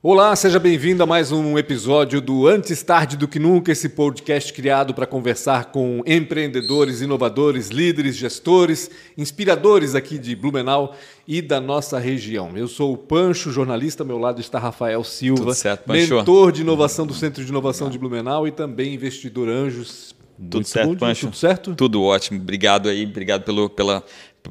Olá, seja bem-vindo a mais um episódio do Antes Tarde do Que Nunca, esse podcast criado para conversar com empreendedores, inovadores, líderes, gestores, inspiradores aqui de Blumenau e da nossa região. Eu sou o Pancho, jornalista, ao meu lado está Rafael Silva, Tudo certo, Pancho. mentor de inovação do Centro de Inovação de Blumenau e também investidor Anjos. Tudo Muito certo, bom, Pancho? Tudo certo? Tudo ótimo. Obrigado aí, obrigado pelo, pela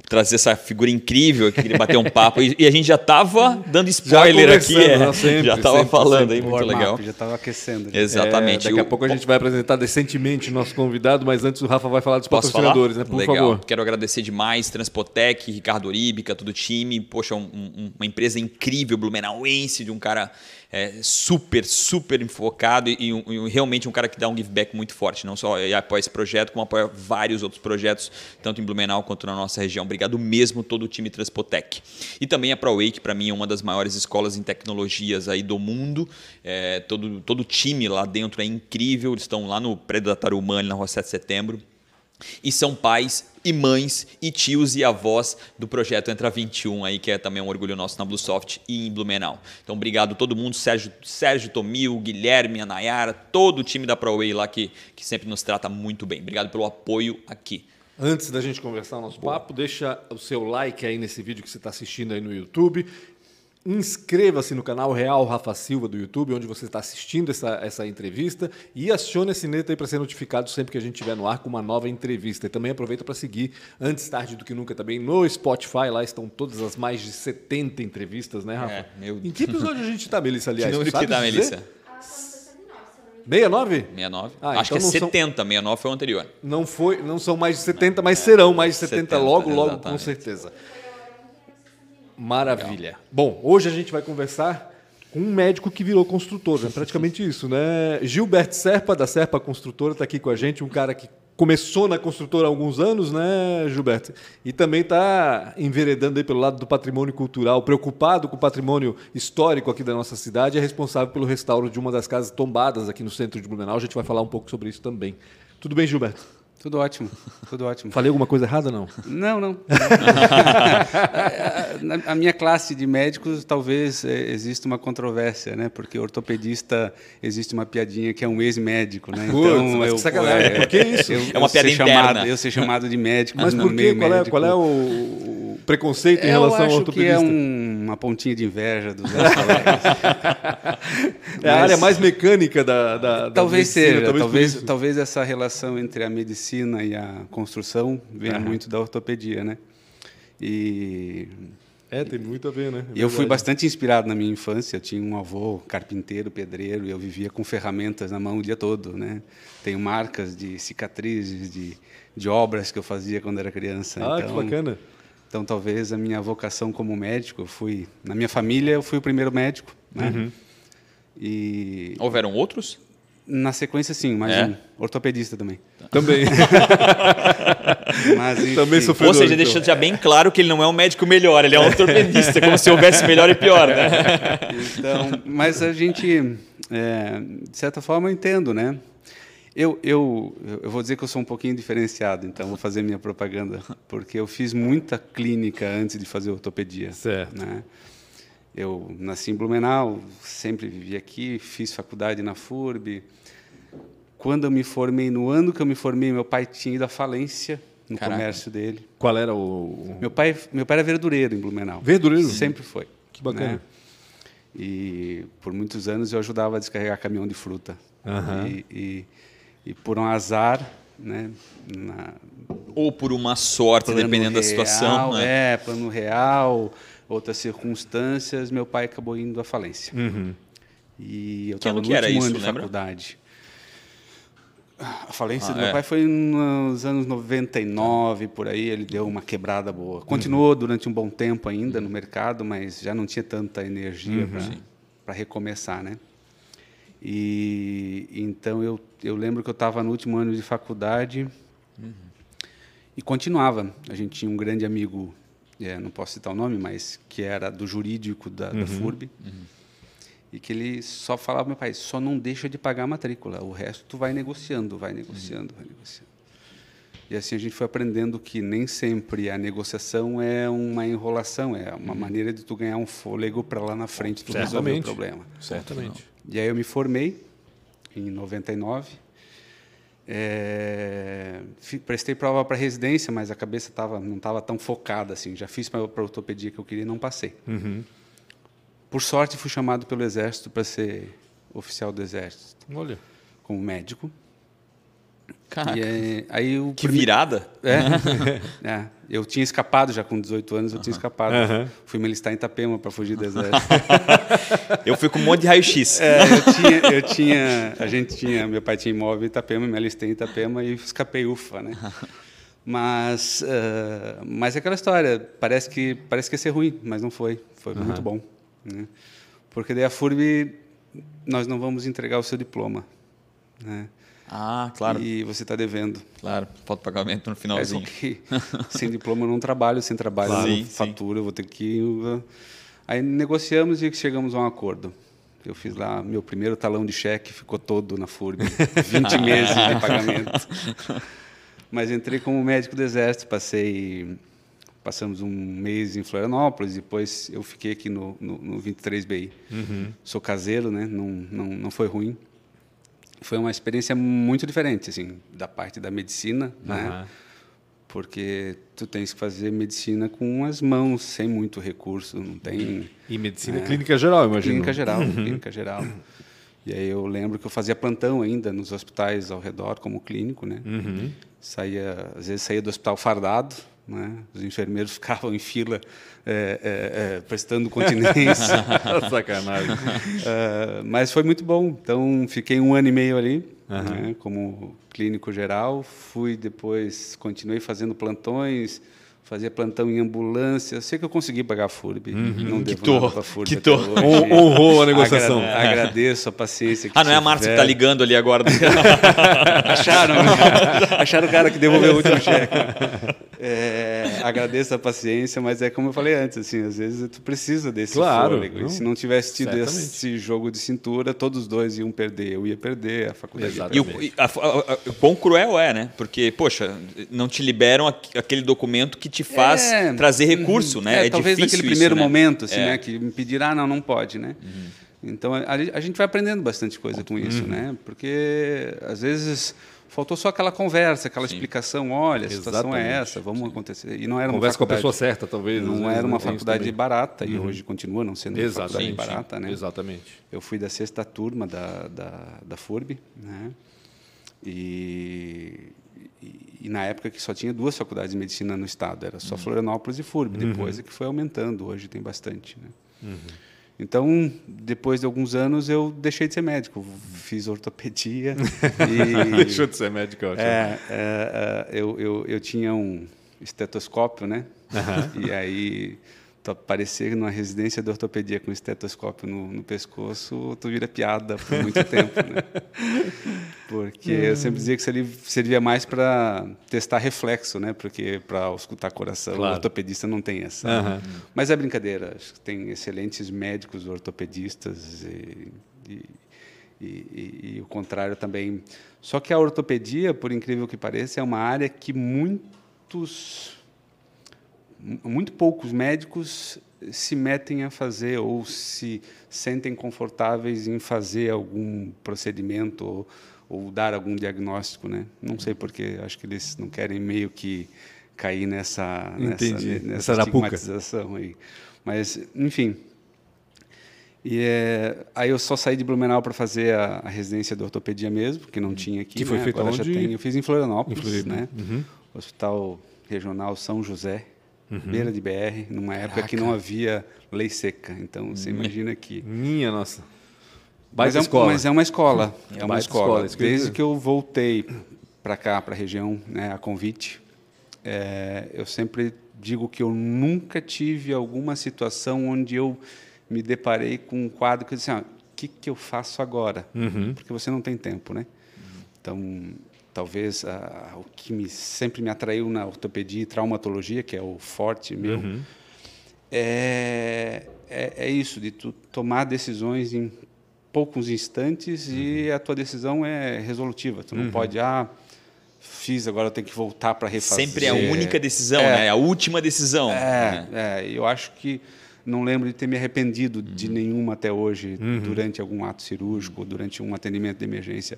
trazer essa figura incrível aqui, querer bater um papo. E, e a gente já estava dando spoiler aqui, conversando, é. né? Sempre, já estava falando sempre. aí, muito legal. Já estava aquecendo. Exatamente. É, daqui a O- pouco a gente vai apresentar decentemente o nosso convidado, mas antes o Rafa vai falar dos Posso falar? patrocinadores, né? Por Legal. favor. Quero agradecer demais Transpotec, Ricardo Oríbica, todo o time. Poxa, um- um- uma empresa incrível, blumenauense, de um cara é, super, super enfocado e, e realmente um cara que dá um give back muito forte. Não só apoia esse projeto, como apoia vários outros projetos, tanto em Blumenau quanto na nossa região. Obrigado mesmo todo o time Transpotec. E também a ProWay, que para mim é uma das maiores escolas em tecnologias aí do mundo. É, todo, todo o time lá dentro é incrível. Eles estão lá no prédio da Tarumã, na Rua 7 de Setembro e são pais e mães e tios e avós do projeto Entra 21 aí, que é também um orgulho nosso na Bluesoft e em Blumenau. Então, obrigado a todo mundo, Sérgio, Sérgio Tomil, Guilherme, a Nayara, todo o time da ProWay lá que, que sempre nos trata muito bem. Obrigado pelo apoio aqui. Antes da gente conversar o nosso papo, deixa o seu like aí nesse vídeo que você está assistindo aí no YouTube. Inscreva-se no canal Real Rafa Silva do YouTube, onde você está assistindo essa, essa entrevista, e acione a sineta aí para ser notificado sempre que a gente estiver no ar com uma nova entrevista. E também aproveita para seguir antes tarde do que nunca também no Spotify. Lá estão todas as mais de 70 entrevistas, né, Rafa? É, meu- Em que episódio a gente está, Melissa, aliás? que número que dá? Melissa? 69? 69? Ah, Acho então que é não são- 70, 69 foi o anterior. Não, foi, não são mais de 70, mas serão mais de 70, 70, logo, logo, com exatamente. certeza. Maravilha. Bom, hoje a gente vai conversar com um médico que virou construtor, é praticamente isso, né? Gilberto Serpa, da Serpa Construtora, está aqui com a gente, um cara que começou na construtora há alguns anos, né, Gilberto? E também está enveredando aí pelo lado do patrimônio cultural, preocupado com o patrimônio histórico aqui da nossa cidade, é responsável pelo restauro de uma das casas tombadas aqui no centro de Blumenau. A gente vai falar um pouco sobre isso também. Tudo bem, Gilberto? Tudo ótimo, tudo ótimo. Falei alguma coisa errada não? Não, não. Na a minha classe de médicos, talvez eh, exista uma controvérsia, né? Porque ortopedista existe uma piadinha que é um ex-médico, né? Putz, mas que sacanagem. eh, Por que isso? eu- É uma eu ser piada chamado- interna. Eu ser chamado de médico, Mas por quê? Qual é, qual é o, o preconceito em Eu relação ao acho que ortopedista? é um- uma pontinha de inveja dos. É a área mais mecânica da, da, da Talvez medicina, seja, talvez, isso. talvez essa relação entre a medicina e a construção venha Aham. muito da ortopedia, né? E É, tem muito a ver, né? É eu fui bastante inspirado na minha infância. Eu tinha um avô carpinteiro, pedreiro, e eu vivia com ferramentas na mão o dia todo, né? Tenho marcas de cicatrizes, de, de obras que eu fazia quando era criança. Ah, então, que bacana. Então, talvez a minha vocação como médico, eu fui na minha família eu fui o primeiro médico, né? Uhum. E Houveram outros? Na sequência, sim, mais É? ortopedista também. Também. Mas, enfim, Também sofreu. Ou seja, então. deixando já bem claro que ele não é um médico melhor, ele é um ortopedista, como se houvesse melhor e pior, né? Então, mas a gente, é, de certa forma, eu entendo, né? Eu, eu, eu vou dizer que eu sou um pouquinho diferenciado, então vou fazer minha propaganda, porque eu fiz muita clínica antes de fazer ortopedia. Certo. Né? Eu nasci em Blumenau, sempre vivi aqui, fiz faculdade na FURB. Quando eu me formei, no ano que eu me formei, meu pai tinha ido à falência no Caraca. comércio dele. Qual era o... Meu pai, meu pai era verdureiro em Blumenau. Verdureiro? Sempre foi. Que bacana. né? E por muitos anos eu ajudava a descarregar caminhão de fruta. Aham. E, e, e por um azar, né? Na, Ou por uma sorte, plano dependendo da situação. real, né? É, plano real, outras circunstâncias, meu pai acabou indo à falência. Uhum. E eu estava no último isso, ano de lembra? faculdade. A falência Ah, do meu é. pai foi nos anos 99, por aí, ele deu uma quebrada boa. Continuou durante um bom tempo ainda no mercado, mas já não tinha tanta energia para recomeçar, né? E então eu, eu lembro que eu estava no último ano de faculdade e continuava. A gente tinha um grande amigo, é, não posso citar o nome, mas que era do jurídico da, da FURB. E que ele só falava meu pai, só não deixa de pagar a matrícula, o resto tu vai negociando, vai negociando, vai negociando. E assim a gente foi aprendendo que nem sempre a negociação é uma enrolação, é uma Uhum. maneira de tu ganhar um fôlego para lá na frente tu resolver o Certamente. problema. Certamente. E aí eu me formei em 99. É, prestei prova para residência, mas a cabeça tava, não estava tão focada assim. Já fiz para a ortopedia que eu queria e não passei. Uhum. Por sorte, fui chamado pelo Exército para ser oficial do Exército, Olha. como médico. Caraca, E aí, aí o que prime- virada. É, é, eu tinha escapado já com 18 anos, eu tinha escapado. Aham. Fui me listar em Itapema para fugir do exército. Eu fui com um monte de raio-x. É, eu tinha, eu tinha, a gente tinha, meu pai tinha imóvel em Itapema, me alistei em Itapema e escapei ufa, né? Mas, ah, mas é aquela história, parece que parece que ia ser ruim, mas não foi, foi muito bom, né? Porque daí a FURB nós não vamos entregar o seu diploma, né? Ah, claro, E você está devendo. claro. Falta pagamento no É finalzinho. porque sem diploma eu não trabalho, sem trabalho Claro. não fatura, eu vou ter que. Aí negociamos e chegamos a um acordo. Eu fiz lá meu primeiro talão de cheque, ficou todo na FURB, 20 meses de pagamento. Mas entrei como médico do Exército, passei. Passamos um mês em Florianópolis, depois eu fiquei aqui no, no, no 23BI. Uhum. Sou caseiro, né? não, não, não foi ruim. Foi uma experiência muito diferente, assim, da parte da medicina, né? Aham. porque tu tens que fazer medicina com as mãos, sem muito recurso, não tem E medicina clínica geral, imagino. clínica geral, clínica geral. E aí eu lembro que eu fazia plantão ainda nos hospitais ao redor como clínico, né? Saía, às vezes saía do hospital fardado, né? Os enfermeiros ficavam em fila é, é, é, prestando continência. Sacanagem. Ah, mas foi muito bom. Então, fiquei um ano e meio ali, né, como clínico geral. Fui depois, continuei fazendo plantões, fazia plantão em ambulância. Sei que eu consegui pagar a FURB. Não devo Quitou, nada pra FURB quitou. honrou a negociação. Agra- agradeço a paciência que Ah, não é a Márcia que tá tiveram. ligando ali agora. Acharam, né? acharam o cara que devolveu o último cheque. É, agradeço a paciência, mas é como eu falei antes, assim, às vezes tu precisa desse Claro, fôlego. não? E se não tivesse tido Certamente. esse jogo de cintura, todos os dois iam perder. Eu ia perder, a faculdade ia E o, perder. e a- a- a- o quão cruel é, né? Porque, poxa, não te liberam aqu- aquele documento que te faz É, trazer recurso, né? É, talvez difícil naquele isso, primeiro né? momento, assim, É. né? Que me pediram, ah, não, não pode, né? Então, a, a gente vai aprendendo bastante coisa com isso, né? Porque, às vezes, faltou só aquela conversa, aquela explicação, olha, a situação é Exatamente. essa, vamos acontecer. E não era uma Conversa com a pessoa certa, talvez. Não vezes, era uma né? Isso faculdade barata, e hoje continua não sendo uma faculdade Exatamente. barata, né? Exatamente. Eu fui da sexta turma da, da, da FURB, né? E, e, e na época que só tinha duas faculdades de medicina no estado, era só Florianópolis e FURB. Depois é que foi aumentando, hoje tem bastante, né? Então, depois de alguns anos, eu deixei de ser médico, fiz ortopedia e Deixou de ser médico, eu acho. é, é, é, eu, eu, eu tinha um estetoscópio, né? E aí, tu aparecer numa residência de ortopedia com estetoscópio no, no pescoço, tu vira piada por muito tempo, né? Porque eu sempre dizia que servia, servia mais para testar reflexo, né? Porque para escutar coração, Claro. o ortopedista não tem essa. Aham. Mas é brincadeira, acho que tem excelentes médicos ortopedistas e, e, e- e- o contrário também. Só que a ortopedia, por incrível que pareça, é uma área que muitos, mu- muito poucos médicos se metem a fazer ou se sentem confortáveis em fazer algum procedimento ou, ou dar algum diagnóstico, né? Não sei porque, acho que eles não querem meio que cair nessa Entendi. nessa, nessa Essa estigmatização aí. Mas, enfim. E é, aí eu só saí de Blumenau para fazer a, a residência de ortopedia mesmo, que não tinha aqui. Que foi né? feita Agora já onde? tem. Eu fiz em Florianópolis, Em Floripa. né? Uhum. Hospital Regional São José, beira de BR, numa época que não havia lei seca. Então você imagina que Minha nossa. mas é, escola. mas é uma escola. É, uma baita escola. escola, Desde que eu voltei para cá, para a região, né, a convite, é, eu sempre digo que eu nunca tive alguma situação onde eu me deparei com um quadro que eu disse, ah, o que, que eu faço agora? Uhum. Porque você não tem tempo, né? Então, talvez ah, o que me, sempre me atraiu na ortopedia e traumatologia, que é o forte meu, Uhum. é, é, é isso, de tu tomar decisões em poucos instantes e a tua decisão é resolutiva. Tu não pode, ah, fiz, agora eu tenho que voltar para refazer. Sempre é a única decisão, é. né? A última decisão. É, né? é, eu acho que não lembro de ter me arrependido de nenhuma até hoje uhum. durante algum ato cirúrgico, durante um atendimento de emergência.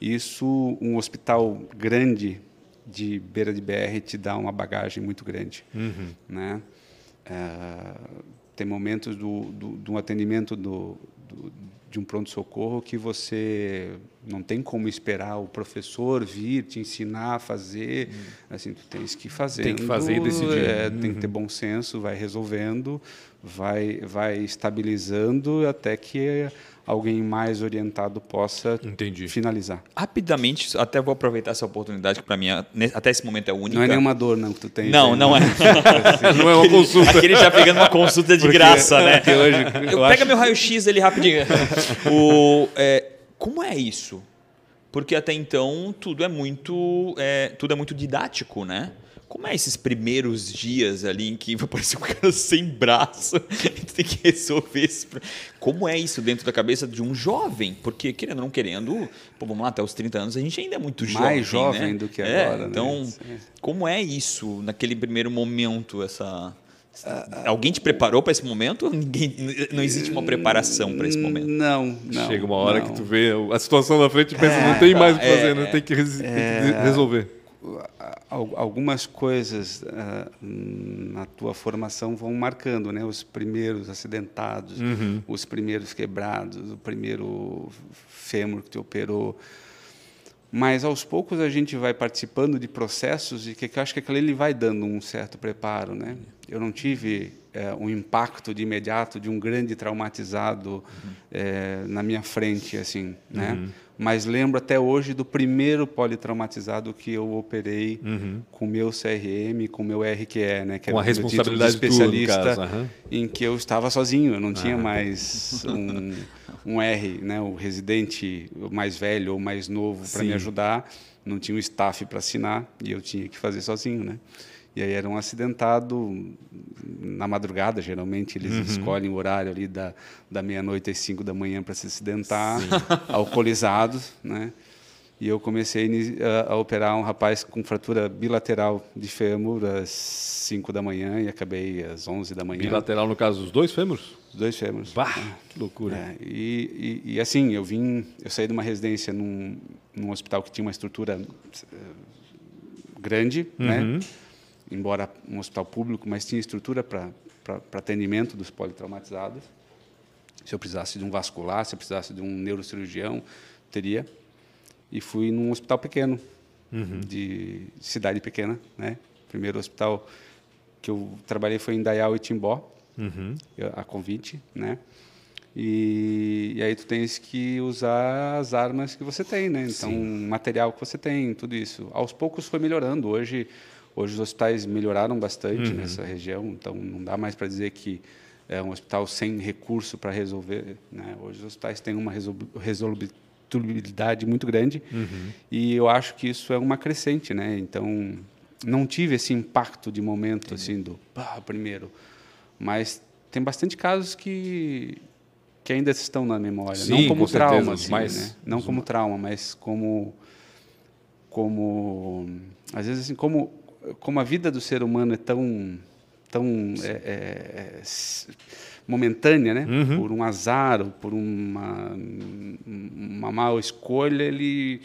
Isso, um hospital grande de beira de BR te dá uma bagagem muito grande, uhum. né? É, tem momentos do, do, do atendimento do, do, de um pronto-socorro que você não tem como esperar o professor vir te ensinar a fazer. Uhum. Assim, tu tens que fazer. Tem que fazer e decidir. É, uhum. Tem que ter bom senso, vai resolvendo, vai, vai estabilizando até que alguém mais orientado possa Entendi. finalizar. Rapidamente, até vou aproveitar essa oportunidade que para mim até esse momento é única. Não é nenhuma dor não que tu tem. Não, não é. não é uma consulta. Aquele já pegando uma consulta de Porque, graça, né? Hoje, eu eu pega meu raio-x ali rapidinho. o, é, como é isso? Porque até então tudo é muito, é, tudo é muito didático, né? Como é esses primeiros dias ali em que vai parecer um cara sem braço e tem que resolver isso? Como é isso dentro da cabeça de um jovem? Porque, querendo ou não querendo, pô, vamos lá, até os 30 anos a gente ainda é muito jovem. Mais jovem né? do que é, agora. Então, né? como é isso naquele primeiro momento, essa. Alguém te preparou para esse momento? Ninguém, não existe uma preparação para esse momento? Não, não. Chega uma hora não. que tu vê a situação na frente e pensa, é, não tem mais o que fazer, é, né? tem, que, tem que é. resolver algumas coisas uh, na tua formação vão marcando, né? Os primeiros acidentados, uhum. os primeiros quebrados, o primeiro fêmur que te operou. Mas aos poucos a gente vai participando de processos e que, que eu acho que aquele ele vai dando um certo preparo, né? Eu não tive é, um impacto de imediato de um grande traumatizado uhum. é, na minha frente, assim, né? Uhum mas lembro até hoje do primeiro politraumatizado que eu operei uhum. com meu CRM, com o meu RQE, né, que com era a responsabilidade de especialista, uhum. em que eu estava sozinho, eu não tinha mais um, um, R, né, o residente mais velho ou mais novo para me ajudar, não tinha o um staff para assinar e eu tinha que fazer sozinho, né? E aí era um acidentado na madrugada, geralmente eles uhum. escolhem o horário ali da, da meia-noite às cinco da manhã para se acidentar, alcoolizados, né? E eu comecei a, a, operar um rapaz com fratura bilateral de fêmur às 5 da manhã e acabei às 11 da manhã. Bilateral, no caso, os dois fêmurs? Os dois fêmurs. Bah, que loucura. É, e, e, e, assim, eu vim, eu saí de uma residência num, num hospital que tinha uma estrutura uh, grande, né? uhum. né? Embora um hospital público, mas tinha estrutura para atendimento dos politraumatizados. Se eu precisasse de um vascular, se eu precisasse de um neurocirurgião, teria. E fui num hospital pequeno, uhum. de cidade pequena, né? Primeiro hospital que eu trabalhei foi em Dayal e Timbó, uhum. a convite, né? E, e, aí tu tens que usar as armas que você tem, né? Então, Sim. material que você tem, tudo isso. Aos poucos foi melhorando. Hoje Hoje os hospitais melhoraram bastante uhum. nessa região, então não dá mais para dizer que é um hospital sem recurso para resolver. Né? Hoje os hospitais têm uma resolutibilidade muito grande uhum. e eu acho que isso é uma crescente, né? Então não tive esse impacto de momento Entendi. assim do primeiro, mas tem bastante casos que que ainda estão na memória, Sim, não como trauma, certeza, assim, mas, né? não como trauma, mas como como às vezes assim como como a vida do ser humano é tão tão é, é, é momentânea, né? Uhum. Por um azar ou por uma uma má escolha, ele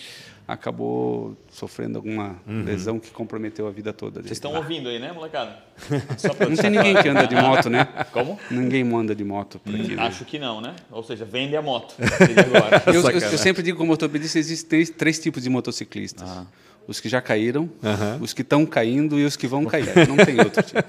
acabou sofrendo alguma uhum. lesão que comprometeu a vida toda dele. Vocês estão ouvindo aí, né, molecada? não tem ninguém que anda de moto, né? Como? Ninguém anda de moto por aqui. Hum, né? Acho que não, né? Ou seja, vende a moto. eu, eu, eu, sempre digo como ortopedista, existem três, três tipos de motociclistas. Ah os que já caíram, uhum. os que estão caindo e os que vão cair. Não tem outro tipo.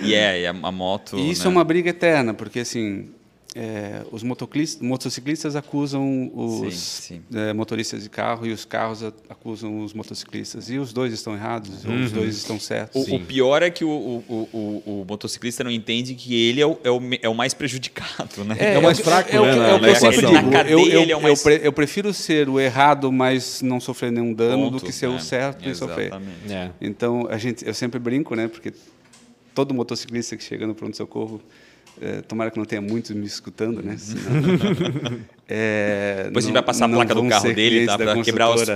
E é, e a, moto. E isso né? é uma briga eterna, porque assim, é, os motociclistas acusam os sim, sim. É, motoristas de carro e os carros acusam os motociclistas. E os dois estão errados, uhum. ou os dois estão certos. O, o pior é que o, o, o, o, motociclista não entende que ele é o, é o, é o mais prejudicado, né? É, é o mais fraco, é, né? É o que eu. Eu, eu, é mais... eu, prefiro ser o errado, mas não sofrer nenhum dano, Ponto, do que ser o certo Exatamente. e sofrer. É. Então, a gente, eu sempre brinco, né? Porque todo motociclista que chega no pronto-socorro é, tomara que não tenha muitos me escutando, né? Senão, é, Depois não, a gente vai passar a placa do carro dele, tá? Para quebrar os.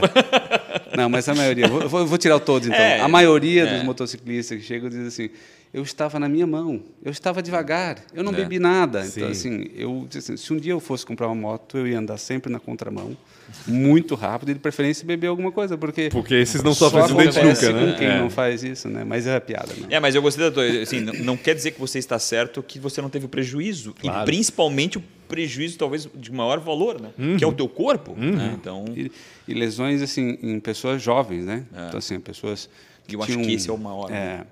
Não, mas a maioria. Vou, vou- tirar o todos, então. É, a maioria é. dos motociclistas que chegam dizem assim: eu estava na minha mão, eu estava devagar, eu não É. bebi nada. Sim. Então, assim, eu, assim, se um dia eu fosse comprar uma moto, eu ia andar sempre na contramão, muito rápido e de preferência beber alguma coisa, porque. Porque esses não só sofrem acidente acontece nunca, né? com quem É. não faz isso, né? Mas é piada, né? É, mas eu gostei da tua. Assim, não, não quer dizer que você está certo que você não teve o prejuízo. Claro. E principalmente o prejuízo, talvez, de maior valor, né? Que é o teu corpo. Né? Então, E, e lesões assim em pessoas jovens, né? Então assim, pessoas É. Eu acho que esse é o maior, É, né?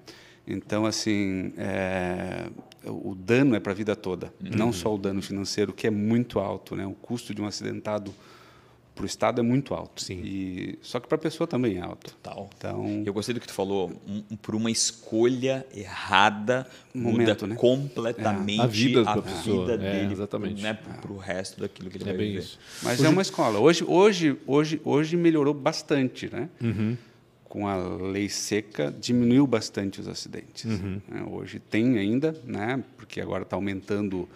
então assim, é, o dano é para a vida toda, Uhum. não só o dano financeiro que é muito alto, né? O custo de um acidentado para o estado é muito alto. Sim. E só que para a pessoa também é alto. tal. Então Eu gostei do que tu falou. Um- por uma escolha errada, Momento, muda né? completamente A vida da a pessoa, vida é, dele, exatamente. Né, para o resto daquilo que ele É vai bem viver. isso. Mas é uma escola. Hoje, hoje, hoje, hoje melhorou bastante, né? Uhum. Com a lei seca, diminuiu bastante os acidentes. Uhum. né? Hoje tem ainda, né? Porque agora está aumentando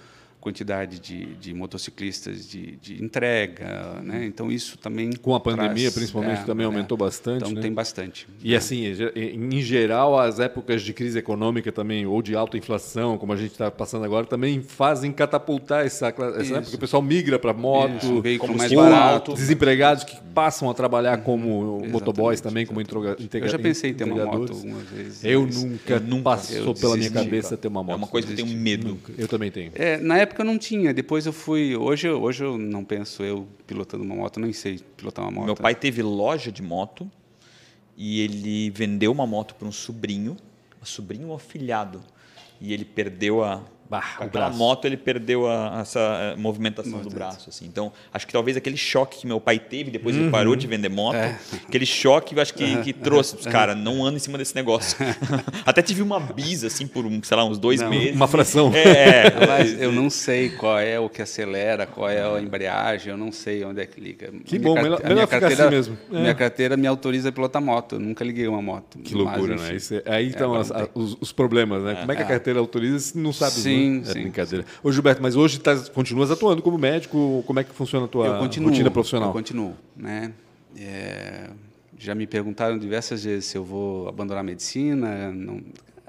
quantidade de, de motociclistas de, de entrega, né? Então isso também Com a pandemia, traz- principalmente, é, também é. aumentou bastante, Então né? tem bastante. E assim, em geral, as épocas de crise econômica também, ou de alta inflação, como a gente está passando agora, também fazem catapultar essa, essa Isso. época. O pessoal migra para moto, Isso, um veículo mais ou barato. desempregados que passam a trabalhar como motoboys Exatamente, também, como integra- Eu já pensei em ter uma moto entregadores. algumas vezes. Eu nunca, Eu nunca. passou Eu pela minha cabeça cara. ter uma moto. É uma coisa que eu tenho medo. Eu também tenho. É, na época eu não tinha, depois eu fui. Hoje, hoje eu não penso eu pilotando uma moto, nem sei pilotar uma moto. Meu pai teve loja de moto e ele vendeu uma moto para um sobrinho, um sobrinho afilhado. E ele perdeu a. Bah, com aquela braço. moto ele perdeu a- essa eh, movimentação do braço. Assim. Então, acho que talvez aquele choque que meu pai teve, depois ele Uhum. parou de vender moto, É. aquele choque eu acho que, que trouxe os caras, não anda em cima desse negócio. Até tive uma bisa, assim, por, um, sei lá, uns dois Não, meses. Uma fração. É, é. Mas eu não sei qual é o que acelera, qual é a embreagem, eu não sei onde é que liga. Que A bom, minha melhor- melhor minha ficar carteira, assim mesmo. É. Minha carteira me autoriza a pilotar moto, eu nunca liguei uma moto. Que loucura, Mas, né? Isso é- aí estão agora as- os, os problemas, né? Como é que a carteira autoriza se não sabe? Sim, né? É sim, brincadeira. Ô, Gilberto, mas hoje tá, continuas atuando como médico? Como é que funciona a tua continuo, rotina profissional? Eu continuo, né? É, já me perguntaram diversas vezes se eu vou abandonar a medicina. Não,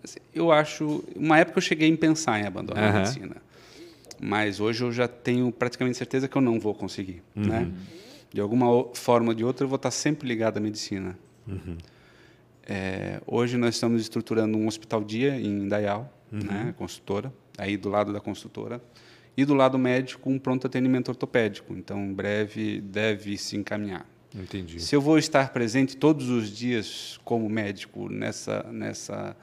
assim, eu acho, uma época eu cheguei a pensar em abandonar Aham. a medicina, mas hoje eu já tenho praticamente certeza que eu não vou conseguir, Uhum. né? De alguma forma ou de outra eu vou estar sempre ligado à medicina. Uhum. É, hoje nós estamos estruturando um hospital dia em Dayal, Uhum. né, construtora, aí do lado da construtora, e do lado médico um pronto atendimento ortopédico. Então, em breve deve se encaminhar. Entendi. Se eu vou estar presente todos os dias como médico nessa, nessa,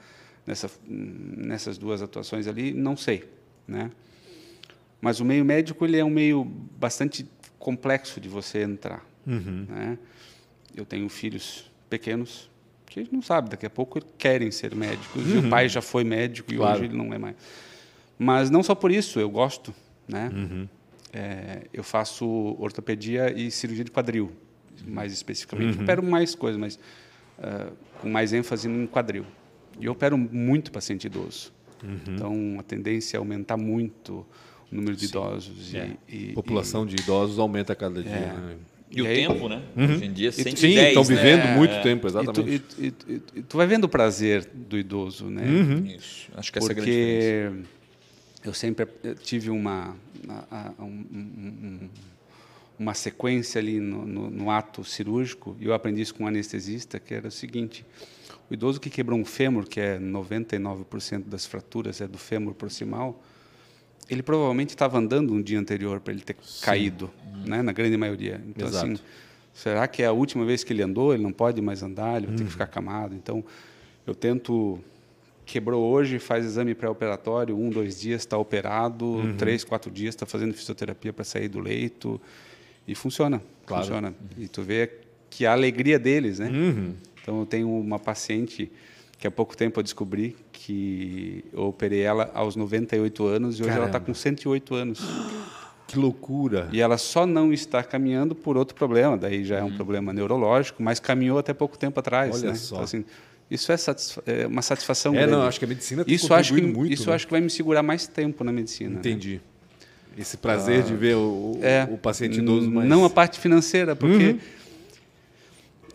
nessa, nessas duas atuações ali, não sei, né? Mas o meio médico ele é um meio bastante complexo de você entrar, Uhum. né? Eu tenho filhos pequenos que não sabem, daqui a pouco querem ser médicos. E o pai já foi médico e Claro. hoje ele não é mais. Mas não só por isso, eu gosto, né? Uhum. É, eu faço ortopedia e cirurgia de quadril, mais especificamente. Uhum. Opero mais coisas, mas ah, com mais ênfase em quadril. E eu opero muito paciente idoso. Uhum. Então, a tendência é aumentar muito o número de idosos. É. E, e- população de idosos aumenta a cada dia. É. né? E o E aí- tempo, né? Hoje em dia, Sim, 110, estão né? vivendo muito É. tempo, E tu, exatamente. e- e- e- e tu vai vendo o prazer do idoso, né? Uhum. Isso. Acho que essa é a grande diferença. Eu sempre eh, tive uma a- a- um- um- um- uma sequência ali no, no- no ato cirúrgico e eu aprendi isso com um anestesista que era o seguinte o idoso que quebrou um fêmur que é 99% das fraturas é do fêmur proximal ele provavelmente estava andando um dia anterior para ele ter caído né na grande maioria. Então Exato. assim será que é a última vez que ele andou? Ele não pode mais andar ele vai ter que ficar camado. Então eu tento quebrou hoje, faz exame pré-operatório, um, dois dias está operado, Uhum. três, quatro dias está fazendo fisioterapia para sair do leito e funciona, Claro. funciona. E tu vê que a alegria deles, né? Uhum. Então eu tenho uma paciente que há pouco tempo eu descobri que eu operei ela aos 98 anos e hoje ela está Caramba. com 108 anos. Que loucura. E ela só não está caminhando por outro problema, daí já é um problema neurológico, mas caminhou até pouco tempo atrás. Olha né? só. Então, assim, isso é, satisfa é uma satisfação É, grande. não, acho que a medicina tem isso acho que muito. isso né? acho que vai me segurar mais tempo na medicina. né? Entendi. Esse prazer de ver o, o- É, o paciente idoso mais... Não a parte financeira, porque Uhum.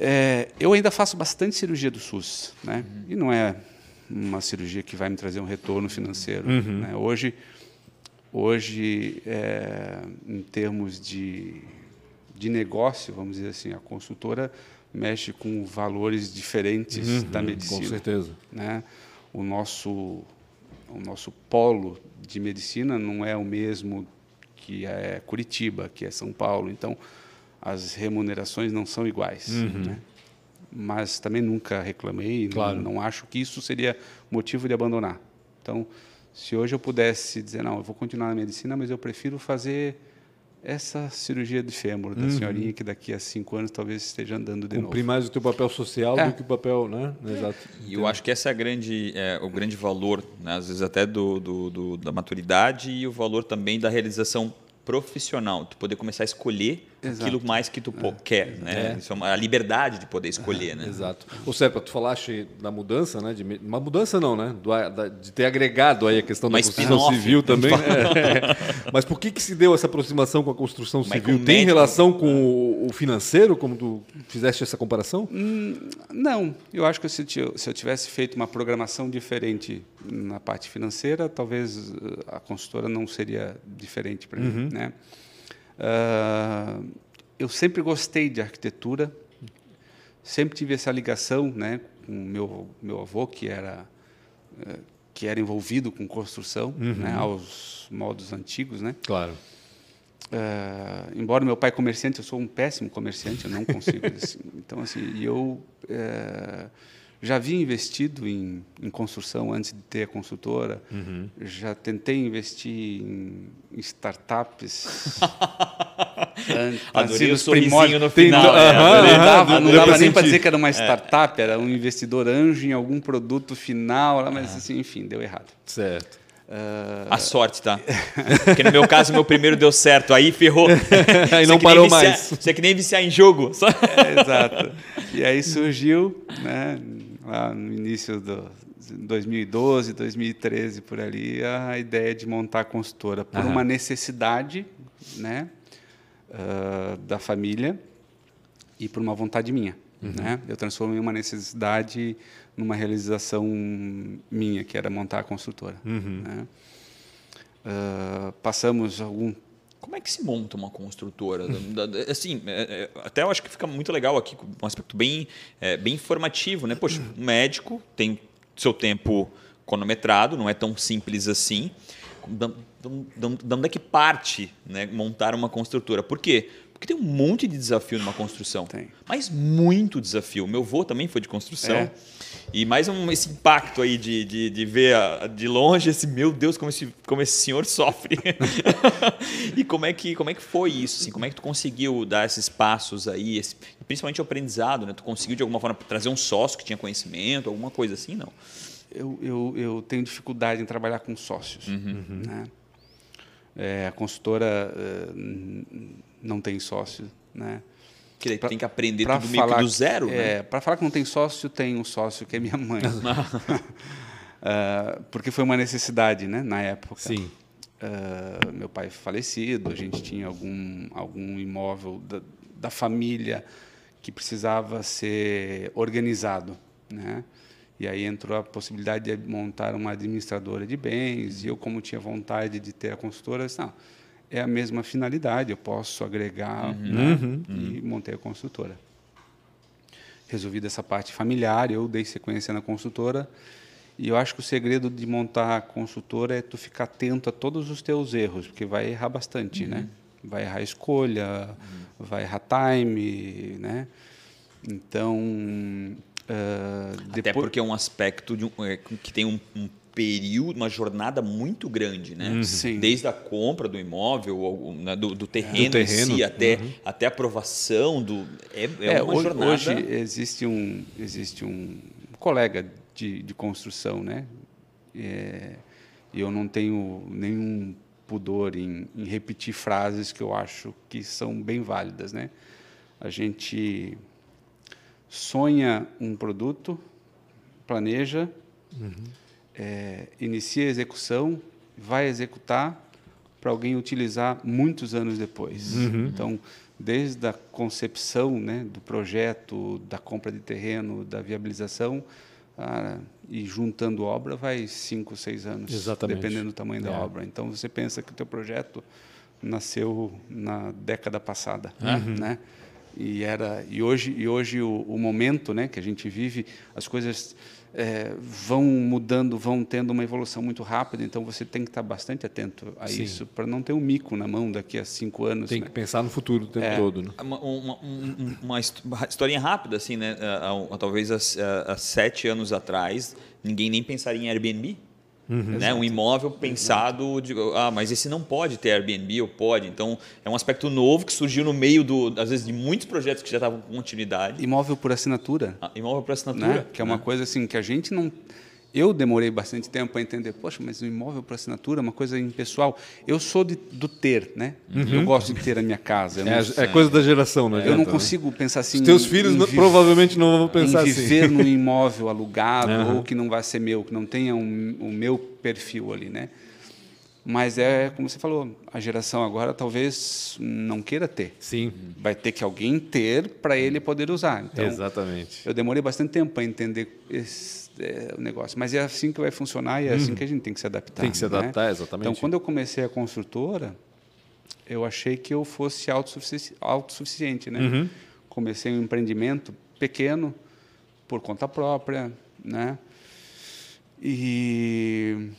É, eu ainda faço bastante cirurgia do SUS, né? Uhum. E não é uma cirurgia que vai me trazer um retorno financeiro. Uhum. Né? Hoje, hoje é, em termos de, de negócio, vamos dizer assim, a consultora mexe com valores diferentes uhum, da medicina. Com certeza. Né? O nosso o nosso polo de medicina não é o mesmo que é Curitiba, que é São Paulo. Então, as remunerações não são iguais. Uhum. Né? Mas também nunca reclamei, claro. não, não acho que isso seria motivo de abandonar. Então, se hoje eu pudesse dizer, não, eu vou continuar na medicina, mas eu prefiro fazer essa cirurgia de fêmur da uhum. senhorinha que daqui a cinco anos talvez esteja andando de Cumprir novo. Cumprir mais o teu papel social é. do que o papel, né? Exato. E eu acho que esse é, grande, é o grande valor, né? às vezes até do, do, do, da maturidade e o valor também da realização profissional, tu poder começar a escolher Exato. aquilo mais que tu é. quer, né? É. Isso é uma, a liberdade de poder escolher, é. né? Exato. Ô, Serpa, tu falaste da mudança, né? De, uma mudança não, né? Do, da, de ter agregado aí a questão uma da construção civil também. É. Mas por que, que se deu essa aproximação com a construção Mas civil? Tem relação com o, o, financeiro, como tu fizeste essa comparação? Hum, não. Eu acho que se, se eu tivesse feito uma programação diferente na parte financeira, talvez eh, a consultora não seria diferente para uhum. mim, né? Uh, eu sempre gostei de arquitetura, sempre tive essa ligação, né, com meu meu avô que era uh, que era envolvido com construção, uhum. né, aos modos antigos, né? Claro. Uh, embora meu pai comerciante, eu sou um péssimo comerciante, eu não consigo. assim, então assim, eu uh, já havia investido em, em, construção antes de ter a consultora, uhum. já tentei investir em, em startups. Adorei o sorrisinho no final. Né? não dava, não dava nem para dizer que era uma é. startup, é. era um investidor anjo em algum produto final, mas é. assim, enfim, deu errado. Certo. Uh... A sorte, tá? Porque no meu caso, meu primeiro deu certo, aí ferrou. aí não parou viciar, mais. Você é que nem viciar em jogo. É, exato. E aí surgiu, né, lá no início do 2012, 2013 por ali, a ideia de montar a consultora por uhum. uma necessidade, né, uh, da família e por uma vontade minha, uhum. né? Eu transformei uma necessidade numa realização minha, que era montar a consultora. Uhum. Né? Uh, passamos algum como é que se monta uma construtora? assim, é, é, até eu acho que fica muito legal aqui, um aspecto bem, é, bem informativo, né? Poxa, um médico tem seu tempo cronometrado, não é tão simples assim. De onde é que parte né, montar uma construtora? Por quê? Porque tem um monte de desafio numa construção. Tem. Mas muito desafio. Meu avô também foi de construção. É. E mais um, esse impacto aí de, de, de ver a, de longe esse, meu Deus, como esse, como esse senhor sofre. e como é, que, como é que foi isso? Assim? Como é que tu conseguiu dar esses passos aí, esse, principalmente o aprendizado, né? Tu conseguiu de alguma forma trazer um sócio que tinha conhecimento, alguma coisa assim, não? Eu, eu, eu tenho dificuldade em trabalhar com sócios. Uhum. Né? É, a consultora uh, não tem sócio, né? Que pra, tem que aprender tudo falar, meio que do zero, é, né? Para falar que não tem sócio, tem um sócio que é minha mãe. uh, porque foi uma necessidade, né, na época. Sim. Uh, meu pai falecido, a gente tinha algum, algum imóvel da, da família que precisava ser organizado, né? E aí entrou a possibilidade de montar uma administradora de bens, e eu, como tinha vontade de ter a consultora, disse, não, é a mesma finalidade, eu posso agregar uhum. Né? Uhum. e montei a consultora. Resolvi dessa parte familiar, eu dei sequência na consultora e eu acho que o segredo de montar a consultora é tu ficar atento a todos os teus erros, porque vai errar bastante, né? uhum. né? Vai errar escolha, uhum. vai errar time, né? Então, uh, depois... até porque é um aspecto um, é, que tem um, um período, uma jornada muito grande, né? Uhum. Desde a compra do imóvel, ou, né, do, do, terreno, do terreno. Si, até, uhum. até a aprovação do. É, é, é uma hoje, jornada. Hoje existe um, existe um colega de, de construção, né? É, e eu não tenho nenhum pudor em, em repetir frases que eu acho que são bem válidas, né? A gente sonha um produto, planeja, uhum é, inicia a execução, vai executar, para alguém utilizar muitos anos depois. Então, desde a concepção né, do projeto, da compra de terreno, da viabilização, ah, e juntando obra, vai cinco, seis anos, Exatamente. dependendo do tamanho da É. obra. Então, você pensa que o teu projeto nasceu na década passada, né? E era e hoje e hoje o, o momento, né, que a gente vive, as coisas eh, vão mudando, vão tendo uma evolução muito rápida. Então você tem que estar bastante atento a Sim. isso para não ter um mico na mão daqui a cinco anos. Tem né? que pensar no futuro o tempo É. todo. Né? Uma, uma, um- uma his- historinha rápida, assim, né? Há- talvez há, há sete anos atrás, ninguém nem pensaria em Airbnb. Né? Um imóvel pensado, de, ah, mas esse não pode ter Airbnb ou pode. Então, é um aspecto novo que surgiu no meio, do, às vezes, de muitos projetos que já estavam com continuidade. Imóvel por assinatura. Ah, Imóvel por assinatura. né? Que é uma né? coisa assim que a gente não. Eu demorei bastante tempo para entender. Poxa, mas o imóvel por assinatura é uma coisa impessoal. Eu sou de, do ter, né? Eu gosto de ter a minha casa. É, não, é coisa da geração, né? eu não consigo pensar assim. Os teus em- filhos em não- provavelmente não vão pensar em assim. viver num imóvel alugado Aham. ou que não vai ser meu, que não tenha um, o meu perfil ali, né? Mas é como você falou, a geração agora talvez não queira ter. Sim, Vai ter que alguém ter para ele poder usar. Então, exatamente. eu demorei bastante tempo para entender esse, é, o negócio, mas é assim que vai funcionar e é assim que a gente tem que se adaptar. Uhum. Tem que se né? adaptar, exatamente. Então, quando eu comecei a construtora, eu achei que eu fosse autossufici- autossuficiente, né? Uhum. Comecei um empreendimento pequeno, por conta própria, né? E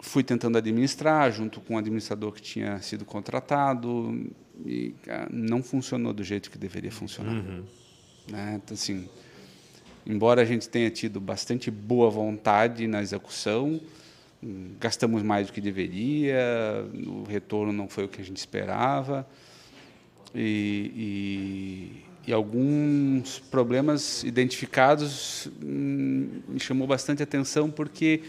fui tentando administrar junto com um administrador que tinha sido contratado e não funcionou do jeito que deveria funcionar. Né? Então, assim, embora a gente tenha tido bastante boa vontade na execução, gastamos mais do que deveria, o retorno não foi o que a gente esperava e, e, e alguns problemas identificados hum, me chamou bastante atenção porque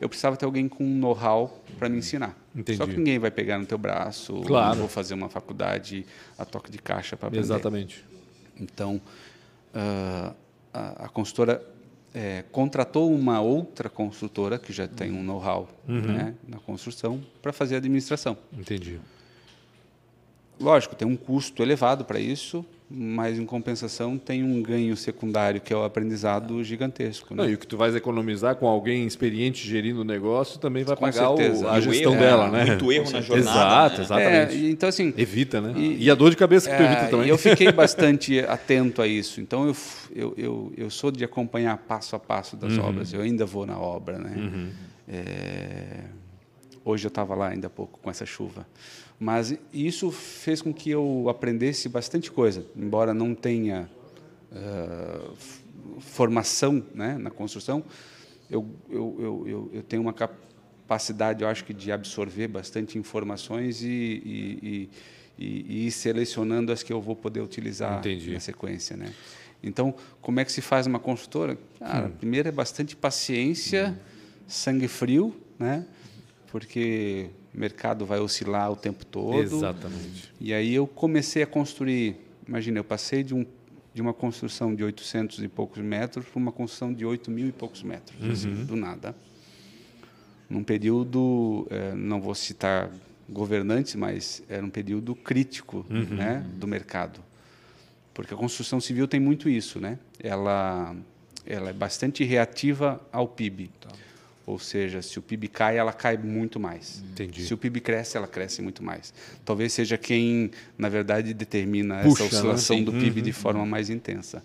eu precisava ter alguém com know-how para me ensinar. Entendi. Só que ninguém vai pegar no teu braço, Claro. não vou fazer uma faculdade a toque de caixa para aprender. Exatamente. Então, ah, a, a consultora eh, contratou uma outra construtora que já tem um know-how né, na construção para fazer a administração. Entendi. Lógico, tem um custo elevado para isso, mas em compensação tem um ganho secundário que é o aprendizado gigantesco. Não, Né? e o que tu vais economizar com alguém experiente gerindo o negócio também vai Com pagar o- a o gestão erro, dela, é, né? muito erro na jornada, Exato, né? exatamente. É, então assim, Evita, né? E, E- a dor de cabeça que tu É, evita também. eu fiquei bastante atento a isso. Então, eu, eu, eu, eu sou de acompanhar passo a passo das Uhum. obras. Eu ainda vou na obra. Né? É, hoje eu estava lá ainda há pouco com essa chuva. Mas isso fez com que eu aprendesse bastante coisa, embora não tenha f- formação né, na construção. Eu, eu, eu, eu, tenho uma capacidade, eu acho que, de absorver bastante informações e, e, e, e- ir selecionando as que eu vou poder utilizar Entendi. na sequência. Né? Então, como é que se faz uma construtora? Cara, primeiro é bastante paciência, sangue frio, né? porque o mercado vai oscilar o tempo todo. Exatamente. E aí eu comecei a construir. Imagina, eu passei de, um, de uma construção de 800 e poucos metros para uma construção de 8 mil e poucos metros, assim, do nada. Num período, eh, não vou citar governantes, mas era um período crítico né, do mercado. Porque a construção civil tem muito isso, né? Ela, ela é bastante reativa ao PIB. Ou seja, se o PIB cai, ela cai muito mais. Entendi. Se o PIB cresce, ela cresce muito mais. Talvez seja quem, na verdade, determina Puxa, essa né? oscilação Sim. do PIB de forma mais intensa.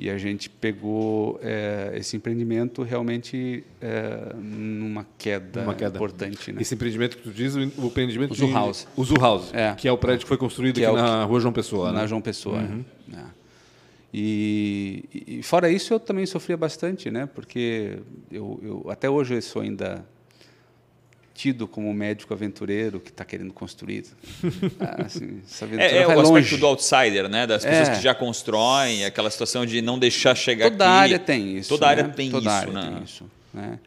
E a gente pegou eh, esse empreendimento realmente eh, numa queda, Uma queda. importante. Né? Esse empreendimento que tu diz, o empreendimento O Zoo House. O Zoo House, É. que é o prédio que foi construído Que é aqui o na Rua João Pessoa, na né? João Pessoa. né? E, e fora isso, eu também sofria bastante, né? Porque eu, eu até hoje eu sou ainda tido como médico aventureiro que está querendo construir. Ah, assim, essa aventura É, é vai o longe. aspecto do outsider, né? Das pessoas É. que já constroem, aquela situação de não deixar chegar Toda aqui. área tem isso. Toda área né? tem Toda isso, área né? tem isso, né?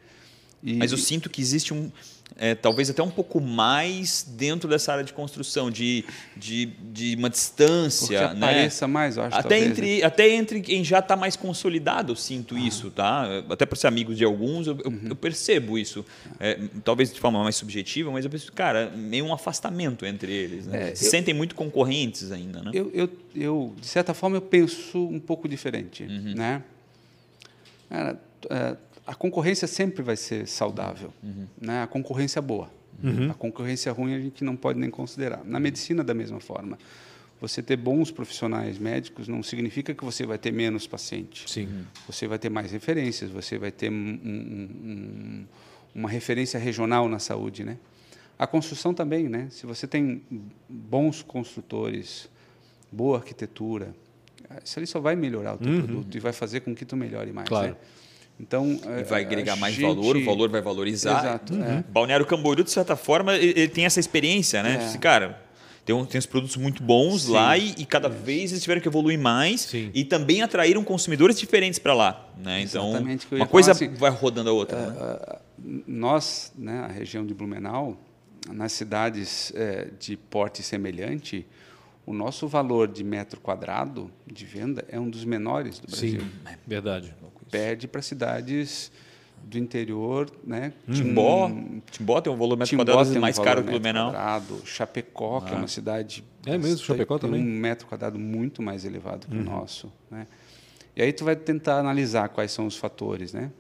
E- Mas eu sinto que existe um, é, talvez até um pouco mais dentro dessa área de construção, de, de, de uma distância. Porque né? apareça mais, eu acho. Até talvez, entre, né? até entre quem já está mais consolidado, eu sinto isso, tá? Até por ser amigo de alguns, eu, eu- Uhum. eu percebo isso. É, talvez de forma mais subjetiva, mas eu penso, cara, meio um afastamento entre eles. Né? É, Se eu- sentem muito concorrentes ainda, né? Eu, eu, eu, de certa forma, eu penso um pouco diferente, Uhum. né? Cara, é, a concorrência sempre vai ser saudável, Uhum. né? A concorrência boa. A concorrência ruim a gente não pode nem considerar. Na medicina, da mesma forma. Você ter bons profissionais médicos não significa que você vai ter menos paciente. Sim. Você vai ter mais referências, você vai ter um- um- um- uma referência regional na saúde, né? A construção também, né? Se você tem bons construtores, boa arquitetura, isso ali só vai melhorar o teu produto e vai fazer com que tu melhore mais, Claro. né? Então, E vai a agregar mais gente- valor, o valor vai valorizar. Exato, é. Balneário Camboriú, de certa forma, ele, ele tem essa experiência, né? É. Esse cara tem, um, tem uns produtos muito bons Sim. lá e, e cada vez eles tiveram que evoluir mais Sim. e também atraíram consumidores diferentes para lá, né? Então, uma coisa assim, vai rodando a outra, né? Ah, nós, né, a região de Blumenau, nas cidades eh, de porte semelhante, o nosso valor de metro quadrado de venda é um dos menores do Brasil. Sim. Verdade. Perde para cidades do interior, né? Timbó, Timbó tem um volume metro Timbó quadrado tem um mais caro que Blumenau. quadrado, Chapecó, que é uma cidade É mesmo, Chapecó tem também? um metro quadrado muito mais elevado que o nosso, né? E aí tu vai tentar analisar quais são os fatores, né?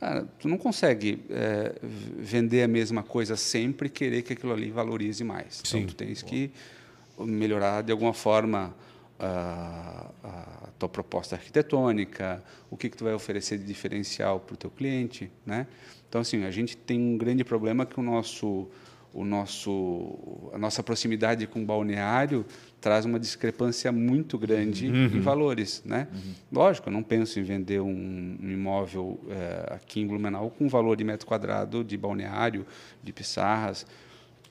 Cara, tu não consegue v- vender a mesma coisa sempre e querer que aquilo ali valorize mais. Sim. Então tu tens que melhorar de alguma forma a, a tua proposta arquitetônica, o que que tu vai oferecer de diferencial para o teu cliente, né? Então assim a gente tem um grande problema que o nosso o nosso a nossa proximidade com o balneário traz uma discrepância muito grande em valores, né? Lógico, eu não penso em vender um, um imóvel eh, aqui em Blumenau com valor de metro quadrado de balneário, de pissarras,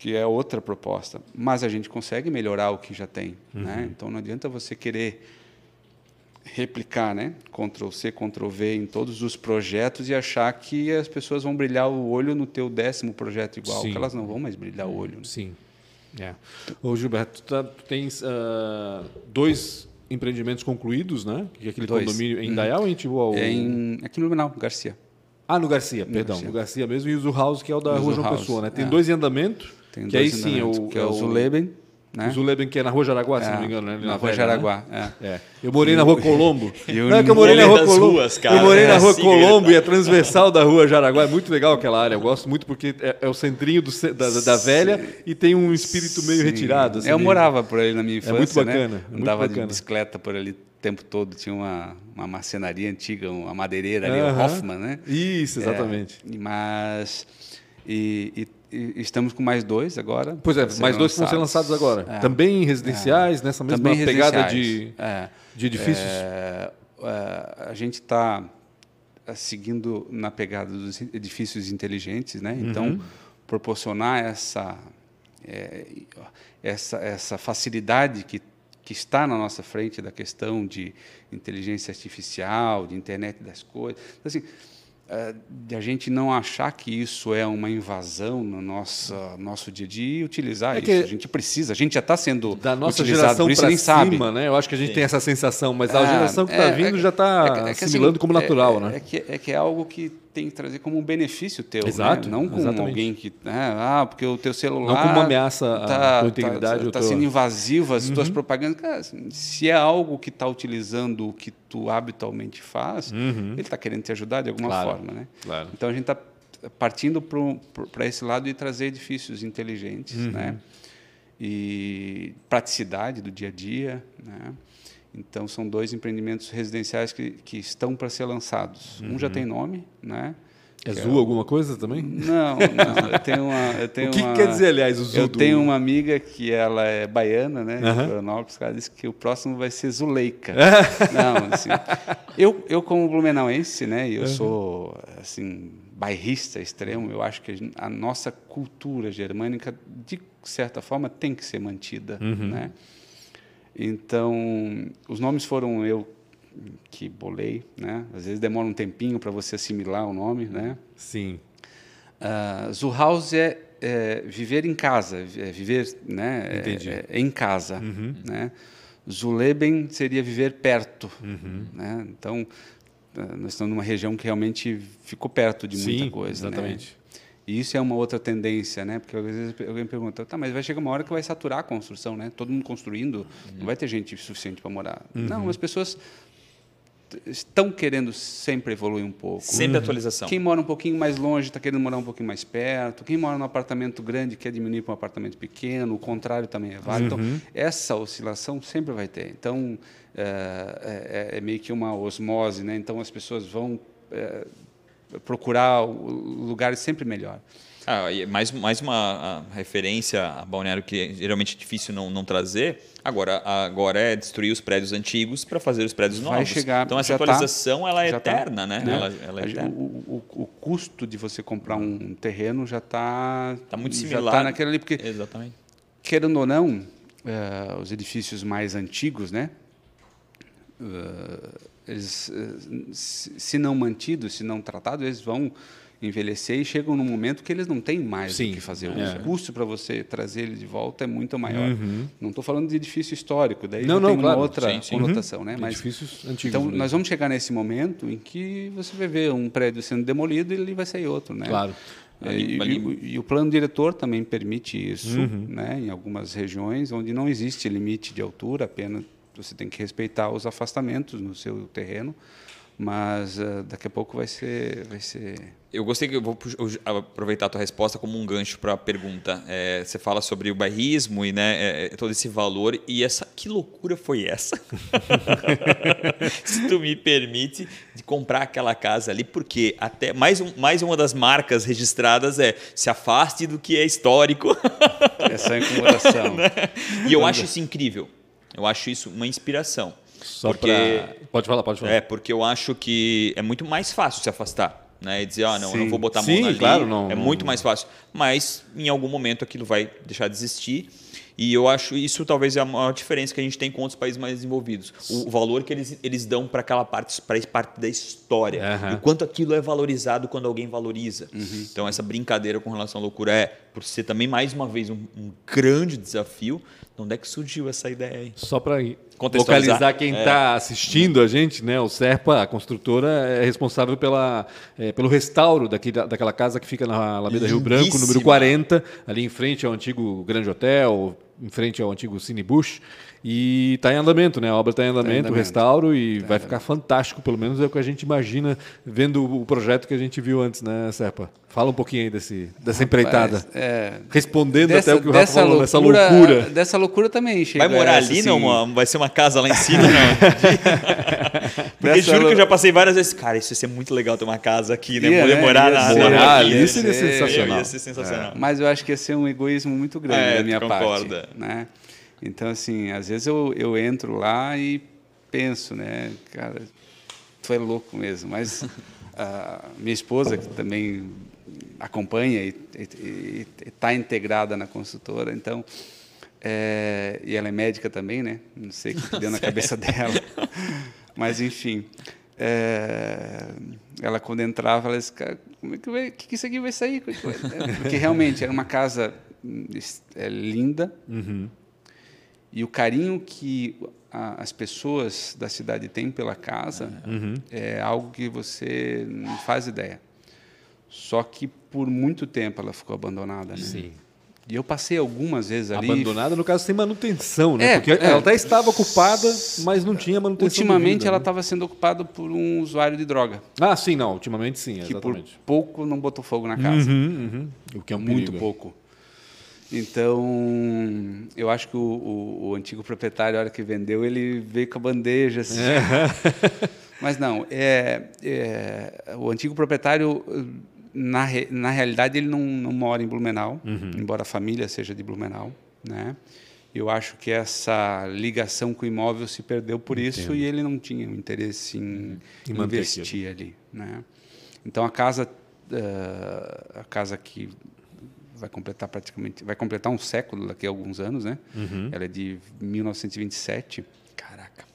que é outra proposta. Mas a gente consegue melhorar o que já tem, né? Então não adianta você querer replicar, né? Ctrl C, Ctrl V em todos os projetos e achar que as pessoas vão brilhar o olho no teu décimo projeto igual, Sim. que elas não vão mais brilhar o olho. né? Sim. É. Ô, Gilberto, tu, tá- tu tens ah, dois empreendimentos concluídos, né? Que é aquele Dois. condomínio em Indaial ou em Tijuana? É em, aqui no Blumenau, Garcia. Ah, no Garcia, perdão. Garcia. No Garcia mesmo e o Zuhaus, que é o da Rua João Pessoa, né? Tem é. dois em andamento. Tem que aí sim, é o, que é o Zuleben, né? O Zuleben, que é na Rua Jaraguá, se É, não me engano, né? Ali na Rua Velha, Jaraguá, né? é. É. Eu morei na Rua Colombo. O não é que eu morei na Rua Colombo. ruas, cara, eu morei é na Rua assim, Colombo e a transversal da Rua Jaraguá. É muito legal aquela área. Eu gosto muito porque é, é o centrinho do, da, da- velha e tem um espírito meio Sim. retirado. assim, eu de- morava por ali na minha infância, muito bacana, né? muito Andava bacana. de bicicleta por ali o tempo todo. Tinha uma, uma marcenaria antiga, uma madeireira ali, o Aham. Hoffman, né? Isso, exatamente. É, mas... E, e- e estamos com mais dois agora. Pois é, mais dois que vão ser lançados agora. É. Também residenciais, nessa mesma Também pegada de, É. de edifícios. É, é, a gente está seguindo na pegada dos edifícios inteligentes, né? Então, Uhum. proporcionar essa, é, essa, essa facilidade que, que está na nossa frente da questão de inteligência artificial, de internet das coisas. Então, assim, é, de a gente não achar que isso é uma invasão no nosso, nosso dia a dia e utilizar É isso. A gente precisa, a gente já está sendo Da nossa utilizado, geração por isso para nem sabe. cima, né? Eu acho que a gente tem essa sensação, mas a É, geração que está é, vindo é, já está é é que, assim, assimilando como natural, né? Que, é que é algo que tem que trazer como um benefício teu, Exato, né? não como exatamente. alguém que... né, ah, porque o teu celular... Não como uma ameaça à tá, integridade Está tá Uhum. sendo invasivo as tuas propagandas. Cara, se é algo que está utilizando o que tu habitualmente faz, ele está querendo te ajudar de alguma Uhum. Claro, forma, né? claro. Então, a gente está partindo para esse lado e trazer edifícios inteligentes, Uhum. né? E praticidade do dia a dia, né? Então, são dois empreendimentos residenciais que, que estão para ser lançados. Um já tem nome, né? É Que Zu alguma coisa também? Não, não. Eu tenho uma... Eu tenho o que, uma, que quer dizer, aliás, o Zu? Eu do- tenho uma amiga que ela é baiana, né? De Florianópolis, ela disse que o próximo vai ser Zuleika. Não, assim, eu, eu como blumenauense, né? e Eu sou assim bairrista extremo. Eu acho que a nossa cultura germânica, de certa forma, tem que ser mantida, Uhum. né? Então, os nomes foram eu que bolei, né? Às vezes demora um tempinho para você assimilar o nome, né? Sim. Uh, Zuhaus é, é, viver em casa, é viver né, Entendi. é, é em casa. Né? Zuleben seria viver perto. Uhum. Né? Então, uh, nós estamos numa região que realmente ficou perto de muita Sim, coisa. né? E isso é uma outra tendência, né? Porque às vezes alguém pergunta, tá, mas vai chegar uma hora que vai saturar a construção, né? Todo mundo construindo, não vai ter gente suficiente para morar. Uhum. Não, as pessoas estão querendo sempre evoluir um pouco. Sempre atualização. Quem mora um pouquinho mais longe está querendo morar um pouquinho mais perto. Quem mora num apartamento grande quer diminuir para um apartamento pequeno. O contrário também é válido. Uhum. Então, essa oscilação sempre vai ter. Então, é, é- é meio que uma osmose, né? Então, as pessoas vão é, procurar o lugar sempre melhor. Ah, mais, mais uma ah, referência a Balneário que geralmente é difícil não, não trazer. Agora, agora é destruir os prédios antigos para fazer os prédios Vai novos. chegar, então essa já tá- atualização ela é já tá, eterna, né? né? Ela, ela é eterna. o, o- o custo de você comprar um terreno já está Tá muito Já similar. está naquele ali, porque Exatamente. querendo ou não, eh, os edifícios mais antigos, né? eh, eles, eh, se não mantidos, se não tratados, eles vão envelhecer e chegam num momento que eles não têm mais Sim, o que fazer. é. O custo para você trazer ele de volta é muito maior. Não estou falando de edifício histórico, daí Uhum. Não, não, tem uma claro. outra Sim, sim. conotação, né? Mas Edifícios antigos. então, mesmo. nós vamos chegar nesse momento em que você vai ver um prédio sendo demolido e ele vai sair outro, né? Claro. É, E, e o- e o plano diretor também permite isso, Uhum. né? Em algumas regiões onde não existe limite de altura, apenas você tem que respeitar os afastamentos no seu terreno, mas ah, daqui a pouco vai ser, vai ser Eu gostei que eu vou eu aproveitar a tua resposta como um gancho para a pergunta. É, você fala sobre o bairrismo e né, é, é, todo esse valor e essa que loucura foi essa? Se tu me permite de comprar aquela casa ali, porque até mais, um, mais uma das marcas registradas é se afaste do que é histórico. essa incomodação. Né? e eu acho isso incrível. Eu acho isso uma inspiração. Só porque pra... Pode falar, pode falar. é, porque eu acho que é muito mais fácil se afastar. Né? E dizer, ah, não, eu não vou botar a mão Sim, ali. claro, não- é não- muito mais fácil. Mas, em algum momento, aquilo vai deixar de existir. E eu acho isso talvez é a maior diferença que a gente tem com outros países mais desenvolvidos. O valor que eles, eles dão para aquela parte, para parte da história. O quanto aquilo é valorizado quando alguém valoriza. Uhum. Então, essa brincadeira com relação à loucura é, por ser também, mais uma vez, um, um grande desafio. De onde é que surgiu essa ideia aí? Só para localizar quem É. está assistindo a gente, né? O Serpa, a construtora, é responsável pela, é, pelo restauro daqui, da- daquela casa que fica na Alameda Rio Branco, número 40, ali em frente ao antigo Grande Hotel, em frente ao antigo Cine Bush. E está em andamento, né? A obra está em andamento, o restauro, e vai ficar fantástico, pelo menos é o que a gente imagina vendo o projeto que a gente viu antes, né, Serpa? Fala um pouquinho aí desse, dessa empreitada. Mas, é, Respondendo até o que o Rafa falou, dessa loucura, loucura. Dessa loucura também chega Vai morar essa, ali, assim, não? Vai ser uma casa lá em cima, não? Porque Dessa juro que eu já passei várias vezes. Cara, isso ia ser muito legal ter uma casa aqui, né? Ia, Poder né? morar Ia na ser- na Morar rua. ali seria ser- sensacional. Ia ser sensacional. Mas eu acho que ia ser um egoísmo muito grande É, da minha concorda. parte. Né? Então, assim, às vezes eu, eu entro lá e penso, né? Cara, tu é louco mesmo. Mas a minha esposa, que também acompanha e está integrada na consultora, então... é, e ela é médica também, né? Não sei o que deu na cabeça dela. Mas, enfim... é, ela quando entrava, ela disse, cara, como é que, vai, que, que isso aqui vai sair? Porque realmente era uma casa hum, é, linda e o carinho que a- as pessoas da cidade têm pela casa é algo que você não faz ideia. Só que por muito tempo ela ficou abandonada. Né? Sim. E eu passei algumas vezes ali. Abandonada, no caso, sem manutenção, né? É, Porque é. ela até estava ocupada, mas não tinha manutenção. Ultimamente devida, ela né? estava sendo ocupada por um usuário de droga Ah, sim, não. Ultimamente sim, que por exatamente. pouco não botou fogo na casa. Uhum, uhum. O que é um muito perigo. pouco. Então, eu acho que o, o- o antigo proprietário, a hora que vendeu, ele veio com a bandeja. Assim. Mas não, é, é, o antigo proprietário, na, re- na realidade, ele não, não mora em Blumenau, Uhum. embora a família seja de Blumenau. Né? Eu acho que essa ligação com o imóvel se perdeu por isso e ele não tinha um interesse em, Em manter investir ali. Né? Então, a casa, eh, a casa que vai completar praticamente vai completar um século daqui a alguns anos, né? Uhum. Ela é de 1927. Caraca.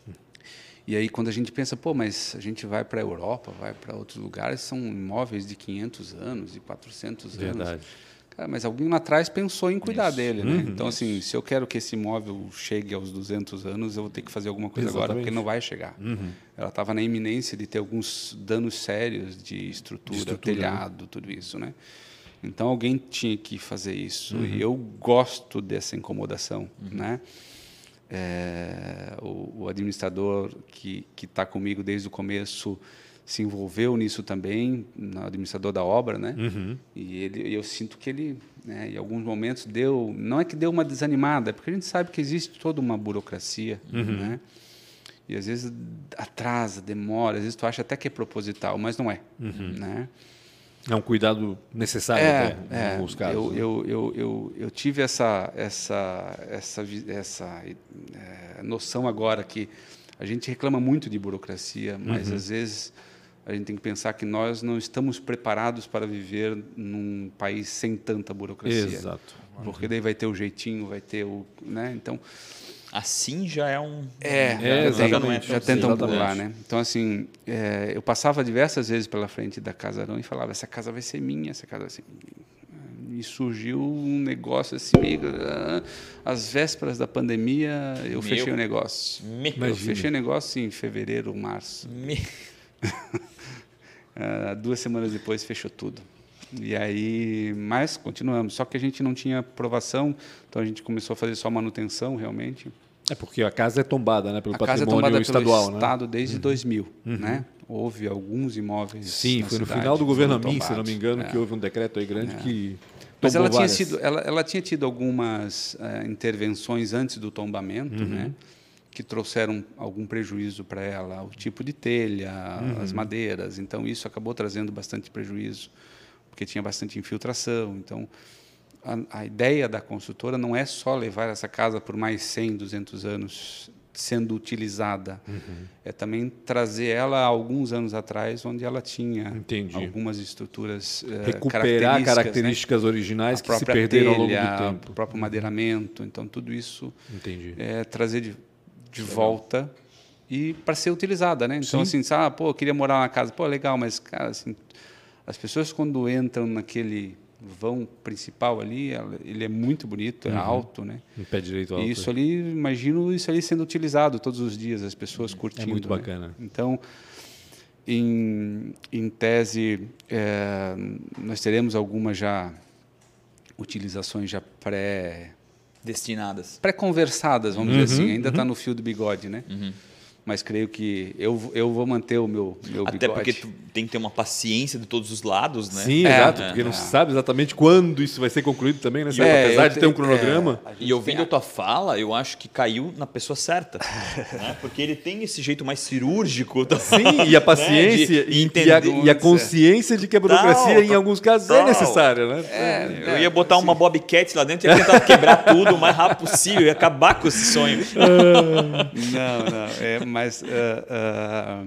E aí, quando a gente pensa, pô, mas a gente vai para a Europa, vai para outros lugares, são imóveis de 500 anos, de 400 Verdade. anos. Cara, mas alguém lá atrás pensou em cuidar Isso. dele, né? então, assim, se eu quero que esse imóvel chegue aos 200 anos, eu vou ter que fazer alguma coisa agora, Exatamente. porque não vai chegar. Ela estava na iminência de ter alguns danos sérios de estrutura, estrutura, né? telhado, tudo isso, né? Então, alguém tinha que fazer isso. E eu gosto dessa incomodação, né? É, o, o administrador que está comigo desde o começo se envolveu nisso também, no administrador da obra, né? E ele, eu sinto que ele, né, em alguns momentos deu, não é que deu uma desanimada, é porque a gente sabe que existe toda uma burocracia, né? E às vezes atrasa, demora, às vezes tu acha até que é proposital, mas não é, né? É um cuidado necessário até, em alguns casos. Eu, né? eu, eu, eu, eu tive essa, essa, essa, essa eh, noção agora que a gente reclama muito de burocracia, mas Uhum. às vezes a gente tem que pensar que nós não estamos preparados para viver num país sem tanta burocracia. Exato. Porque daí vai ter o jeitinho, vai ter o. Né? Então, Assim já é um. é, É, já, exatamente. já tentam pular, né? Então, assim, é, eu passava diversas vezes pela frente da Casarão e falava, essa casa vai ser minha, essa casa vai ser minha. E surgiu um negócio assim, meio... ah, Às vésperas da pandemia, eu Meu. fechei o negócio. Me- Eu Imagina. fechei o negócio em fevereiro, março. me- Ah, duas semanas depois, fechou tudo. E aí, mas continuamos. Só que a gente não tinha aprovação, então a gente começou a fazer só manutenção, realmente. É porque a casa é tombada, né? Pelo A casa é patrimônio tombada estadual, pelo né? Estado desde 2000, né? Houve alguns imóveis Sim, foi no final do governo Amin, se não me engano, É. que houve um decreto aí grande que Mas ela tinha, várias. sido, ela, ela tinha tido algumas eh, intervenções antes do tombamento, Uhum. né? Que trouxeram algum prejuízo para ela, o tipo de telha, Uhum. as madeiras. Então, isso acabou trazendo bastante prejuízo, porque tinha bastante infiltração. Então, a, a ideia da construtora não é só levar essa casa por mais 100, 200 anos sendo utilizada. Uhum. É também trazer ela alguns anos atrás, onde ela tinha Entendi. algumas estruturas eh, Recuperar né? características originais a que se perderam ao longo telha, do tempo. o próprio madeiramento. Então, tudo isso é trazer de, de volta e para ser utilizada, né? Então, assim, sabe, ah, pô, eu queria morar na casa. Pô, legal, mas, cara, assim, as pessoas quando entram naquele vão principal ali, ele é muito bonito, é alto, né? Em pé direito alto. E isso ali, imagino isso ali sendo utilizado todos os dias, as pessoas curtindo. É muito né? bacana. Então, em, em tese, é, nós teremos algumas já utilizações já pré Destinadas. pré-conversadas, vamos Uhum, dizer assim. Ainda está no fio do bigode, né? Mas creio que eu, eu vou manter o meu, meu Até bigode. porque tu tem que ter uma paciência de todos os lados, né? Sim, É, exato, é, porque não é. se sabe exatamente quando isso vai ser concluído também, né? É, Apesar de ter um cronograma. é, E ouvindo a tua fala, eu acho que caiu na pessoa certa. né? Porque ele tem esse jeito mais cirúrgico. tá? Sim, e a paciência Né? De e, entender e a, e a consciência de que a burocracia, Tal, em alguns casos, é tal. necessária, né? É, Eu ia botar uma Bobcat lá dentro e ia tentar quebrar tudo o mais rápido possível, ia acabar com esse sonho. Não, não. É, mas, ah, ah,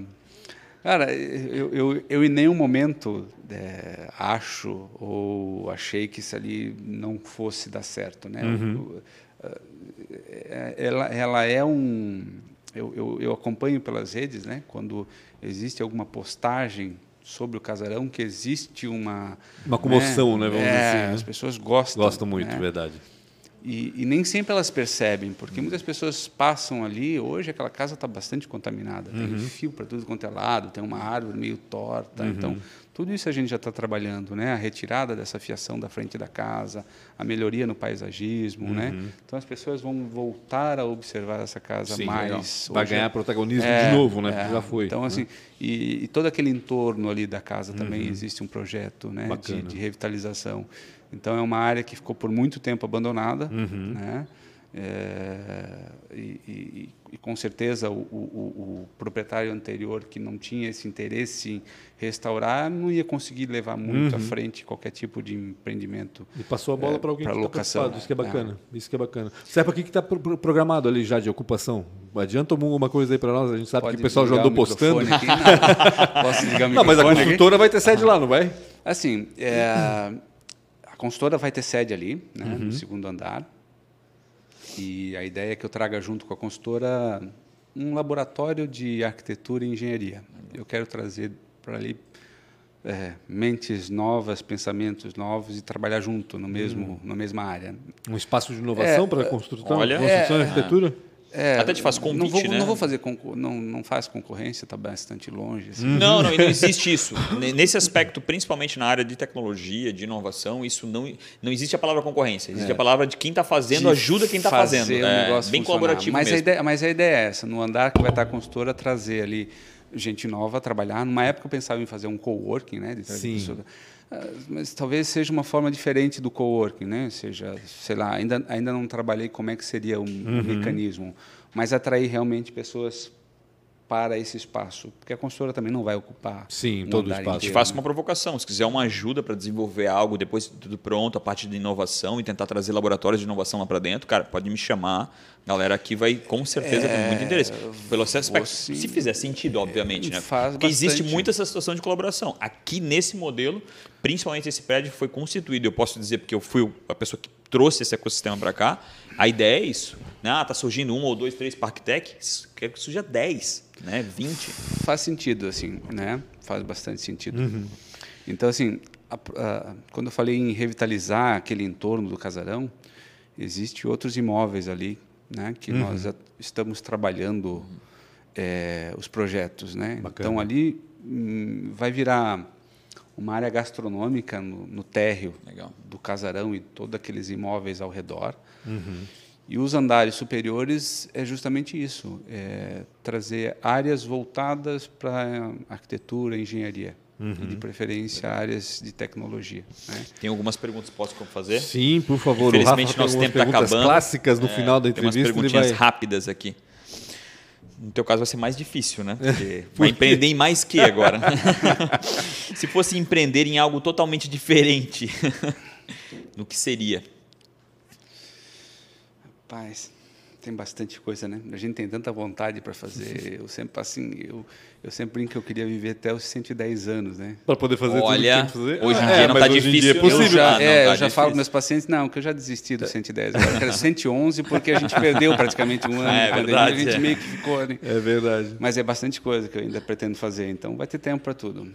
cara, eu, eu, eu em nenhum momento é, acho ou achei que isso ali não fosse dar certo, né? É- ela, ela é um... Eu, eu, eu acompanho pelas redes, né? Quando existe alguma postagem sobre o casarão, que existe uma... Uma comoção, né, vamos é, dizer assim, né? As pessoas gostam. Gosto muito, né? verdade. E, e nem sempre elas percebem, porque muitas pessoas passam ali. Hoje aquela casa está bastante contaminada, tem fio para tudo quanto é lado, tem uma árvore meio torta. Então, tudo isso a gente já está trabalhando, né? A retirada dessa fiação da frente da casa, a melhoria no paisagismo, né? Então as pessoas vão voltar a observar essa casa Sim, mais. Vai Hoje- ganhar protagonismo É, de novo, né? é. Já foi. Então, né? assim, e, e todo aquele entorno ali da casa também existe um projeto né, de, de revitalização. Então, é uma área que ficou por muito tempo abandonada, Uhum. né? É, e, e- e, com certeza o, o- o- proprietário anterior que não tinha esse interesse em restaurar não ia conseguir levar muito à Uhum. frente qualquer tipo de empreendimento. E passou a bola É, para alguém que está preocupado. Isso que é bacana. Isso que é bacana. Serpa, o que está programado ali já de ocupação? Adianta alguma coisa aí para nós? A gente sabe Pode que o pessoal já andou postando. aqui? Não. Posso desligar o Não, mas a microfone aqui? construtora vai ter sede lá, não vai? Assim, é, consultora vai ter sede ali, né, no segundo andar. E a ideia é que eu traga junto com a consultora um laboratório de arquitetura e engenharia. Eu quero trazer para ali é, mentes novas, pensamentos novos e trabalhar junto no mesmo, na mesma área. Um espaço de inovação É, para construção, olha, construção e é, arquitetura? É, Até te faz não convite, vou, né? Não vou fazer não, não faz concorrência, está bastante longe. assim. Não, não, e não existe isso. Ne- Nesse aspecto, principalmente na área de tecnologia, de inovação, isso não, não existe a palavra concorrência. Existe a palavra de quem está fazendo, de ajuda quem está fazendo. o É, negócio bem funcionar. colaborativo mas mesmo. A ideia, mas a ideia é essa, no andar que vai estar a consultora, trazer ali gente nova a trabalhar. Numa época eu pensava em fazer um coworking, né? de trazer Sim. pessoa- Mas talvez seja uma forma diferente do coworking, né? Seja, sei lá, ainda, ainda não trabalhei como é que seria um, um Uhum. mecanismo, mas atrair realmente pessoas para esse espaço, porque a consultora também não vai ocupar Sim, um todo o espaço. Te inteiro, faço né? uma provocação. Se quiser uma ajuda para desenvolver algo depois de tudo pronto, a parte de inovação e tentar trazer laboratórios de inovação lá para dentro, cara, pode me chamar. A galera aqui vai com certeza ter muito interesse. Pelo aspecto, sim. se fizer sentido, obviamente, né? Faz Porque existe bastante. muito essa situação de colaboração. Aqui nesse modelo, principalmente esse prédio foi constituído, eu posso dizer porque eu fui a pessoa que trouxe esse ecossistema para cá. A ideia é isso. Né? Ah, tá surgindo um ou dois, três Parktech, quero que surja 10, né? 20. faz sentido assim né faz bastante sentido Uhum. então assim a- a- quando eu falei em revitalizar aquele entorno do casarão existe outros imóveis ali né que Uhum. nós estamos trabalhando é, os projetos né Bacana. então ali hum, vai virar uma área gastronômica no, no térreo Legal. do casarão e todos aqueles imóveis ao redor Uhum. E os andares superiores é justamente isso, é trazer áreas voltadas para arquitetura, engenharia e de preferência áreas de tecnologia. Né? Tem algumas perguntas que posso fazer? Sim, por favor. O Rafa Infelizmente, tem nosso tempo está perguntas acabando. clássicas no É, final da Tem umas entrevista. Ele perguntinhas vai... rápidas aqui. No teu caso vai ser mais difícil, né? Porque vai empreender em mais que agora? Se fosse empreender em algo totalmente diferente, no que seria? Rapaz, tem bastante coisa, né? A gente tem tanta vontade para fazer. Eu sempre assim, eu, eu sempre brinco que eu queria viver até os 110 anos, né? Para poder fazer Olha, tudo que tem que fazer. hoje em É, dia não tá em dia difícil. É possível. Eu já, Ah, é, tá eu já falo para meus pacientes, não, que eu já desisti dos 110. Agora eu quero 111 porque a gente perdeu praticamente um ano É verdade, a gente é. meio que ficou... Né? É verdade. Mas é bastante coisa que eu ainda pretendo fazer, então vai ter tempo para tudo.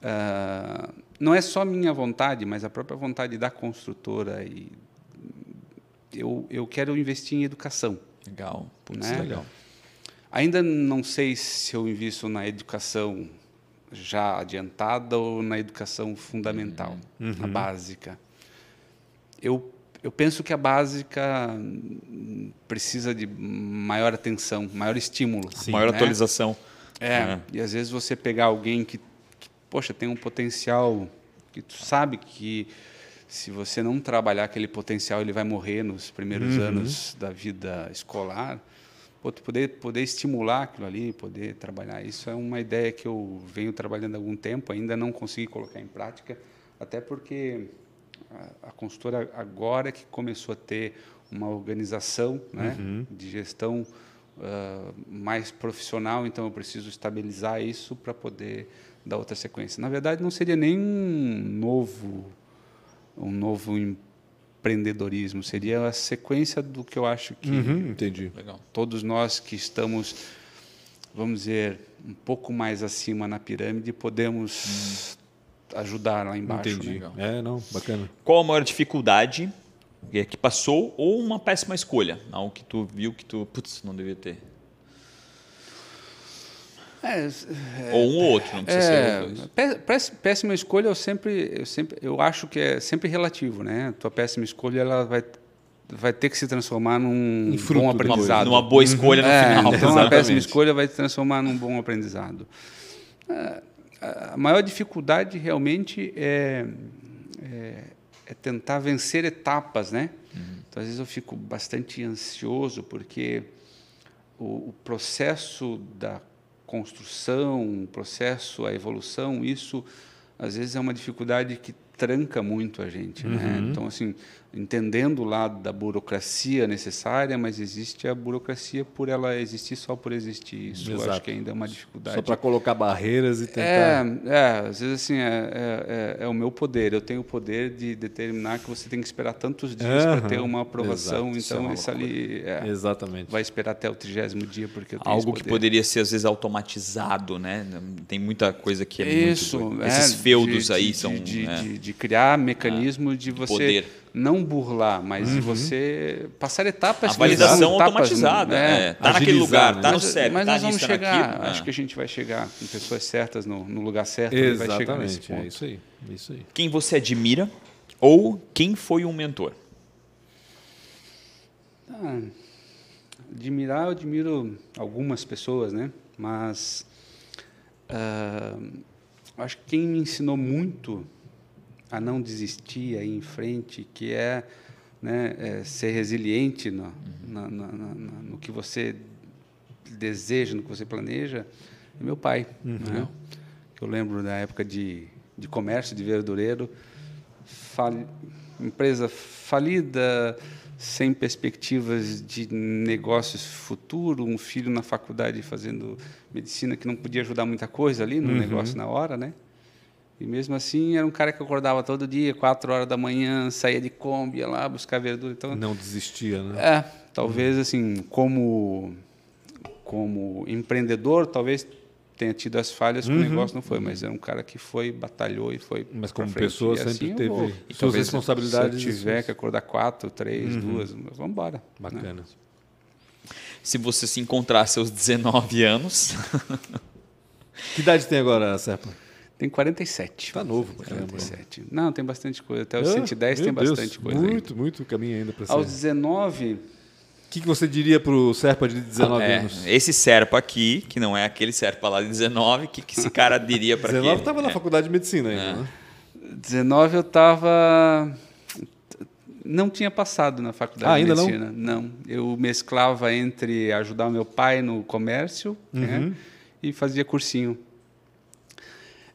Ah, não é só minha vontade, mas a própria vontade da construtora. E eu, eu quero investir em educação. Legal. Putz, Né? legal. Ainda não sei se eu invisto na educação já adiantada ou na educação fundamental, a básica. Eu, eu penso que a básica precisa de maior atenção, maior estímulo. Maior né? atualização. É, É. e às vezes você pegar alguém que, que, poxa, tem um potencial que tu sabe que se você não trabalhar aquele potencial, ele vai morrer nos primeiros anos da vida escolar. Pô, poder, poder estimular aquilo ali, poder trabalhar. Isso é uma ideia que eu venho trabalhando há algum tempo, ainda não consegui colocar em prática, até porque a, a consultora agora que começou a ter uma organização né, de gestão ah, mais profissional, então eu preciso estabilizar isso para poder dar outra sequência. Na verdade, não seria nem um novo, um novo empreendedorismo, seria a sequência do que eu acho que Uhum, entendi. Legal. todos nós que estamos, vamos dizer, um pouco mais acima na pirâmide, podemos ajudar lá embaixo. Entendi. né? É, não, bacana. Qual a maior dificuldade é, que passou ou uma péssima escolha? Algo que tu viu que tu, putz, não devia ter. É, ou um ou outro, não precisa ser É, os dois. pé- pés- péssima escolha eu sempre, eu sempre, eu acho que é sempre relativo, né? Tua péssima escolha ela vai, vai ter que se transformar num fruto bom depois. aprendizado. Numa boa escolha no É, final. então a exatamente. péssima escolha vai se transformar num bom aprendizado. É, A maior dificuldade realmente é, é, é tentar vencer etapas, né? Então, às vezes eu fico bastante ansioso porque o, o processo da construção, o processo, a evolução, isso às vezes é uma dificuldade que tranca muito a gente, né? Então assim, entendendo o lado da burocracia necessária, mas existe a burocracia por ela existir só por existir. Isso eu Exato. acho que ainda é uma dificuldade. Só para colocar barreiras e tentar. É, é, às vezes assim, é, é, é, é o meu poder. Eu tenho o poder de determinar que você tem que esperar tantos dias Aham, para ter uma aprovação. exato, isso é então, uma isso ali é, Exatamente. vai esperar até o trigésimo dia, porque eu tenho Algo esse que poder. poderia ser às vezes automatizado, né? Tem muita coisa que é Isso, muito. é, Esses feudos de- aí de, são. de, né? de, de criar mecanismo de você poder. Não burlar, mas de você passar etapas. A validação etapas, automatizada. né? É, tá naquele lugar, né? tá no mas, certo, mas tá nós vamos nisso, chegar, naquilo, acho é. que a gente vai chegar com pessoas certas no, no lugar certo e vai chegar nesse Exatamente. ponto. É isso aí. Isso aí. Quem você admira ou quem foi um mentor? Ah, admirar, eu admiro algumas pessoas, né? Mas ah, acho que quem me ensinou muito a não desistir, a ir em frente, que é, né, é ser resiliente no, na- na- na- na- no que você deseja, no que você planeja, é meu pai. Né? Que eu lembro da época de, de comércio, de verdureiro, empresa falida, sem perspectivas de negócios futuro, um filho na faculdade fazendo medicina que não podia ajudar muita coisa ali no negócio na hora, né? E mesmo assim era um cara que acordava todo dia, quatro horas da manhã, saía de Kombi, ia lá buscar verdura. Então, Não desistia, né? é, talvez assim, como como empreendedor, talvez tenha tido as falhas que o negócio não foi, mas era um cara que foi, batalhou e foi. Mas como frente. pessoa E sempre assim teve vou. suas talvez responsabilidades Se eu e tiver que acordar quatro, três, duas, vamos embora. Bacana. Se você se encontrar aos seus 19 anos, Que idade tem agora, Serpa? Tem 47. Tá novo pra caramba. 47. Não, tem bastante coisa. Até os Ah, 110 tem Deus, bastante coisa. ainda. Muito, muito caminho ainda para ser. Aos O 19, que, que você diria pro Serpa de 19 é, anos? esse Serpa aqui, que não é aquele Serpa lá de 19, o que, que esse cara diria para 19 estava na faculdade de medicina ainda, né? 19 eu estava não tinha passado na faculdade Ah, ainda de não? medicina. Não? Eu mesclava entre ajudar o meu pai no comércio Uhum. né, e fazia cursinho.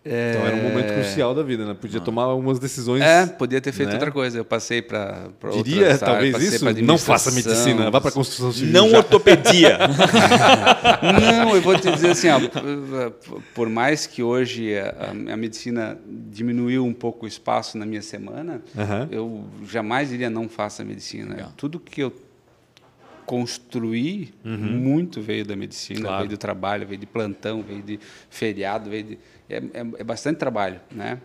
Então era um momento crucial da vida, né? Podia tomar algumas decisões. É, podia ter feito né? outra coisa. Eu passei para Diria talvez isso? Não faça medicina, vá para construção civil. Não já. ortopedia. Não, eu vou te dizer assim, ó, por mais que hoje a, a medicina diminuiu um pouco o espaço na minha semana, eu jamais diria não faça medicina. Legal. Tudo que eu construí, muito veio da medicina, Claro. veio do trabalho, veio de plantão, veio de feriado, veio de... É, é, é bastante trabalho, né?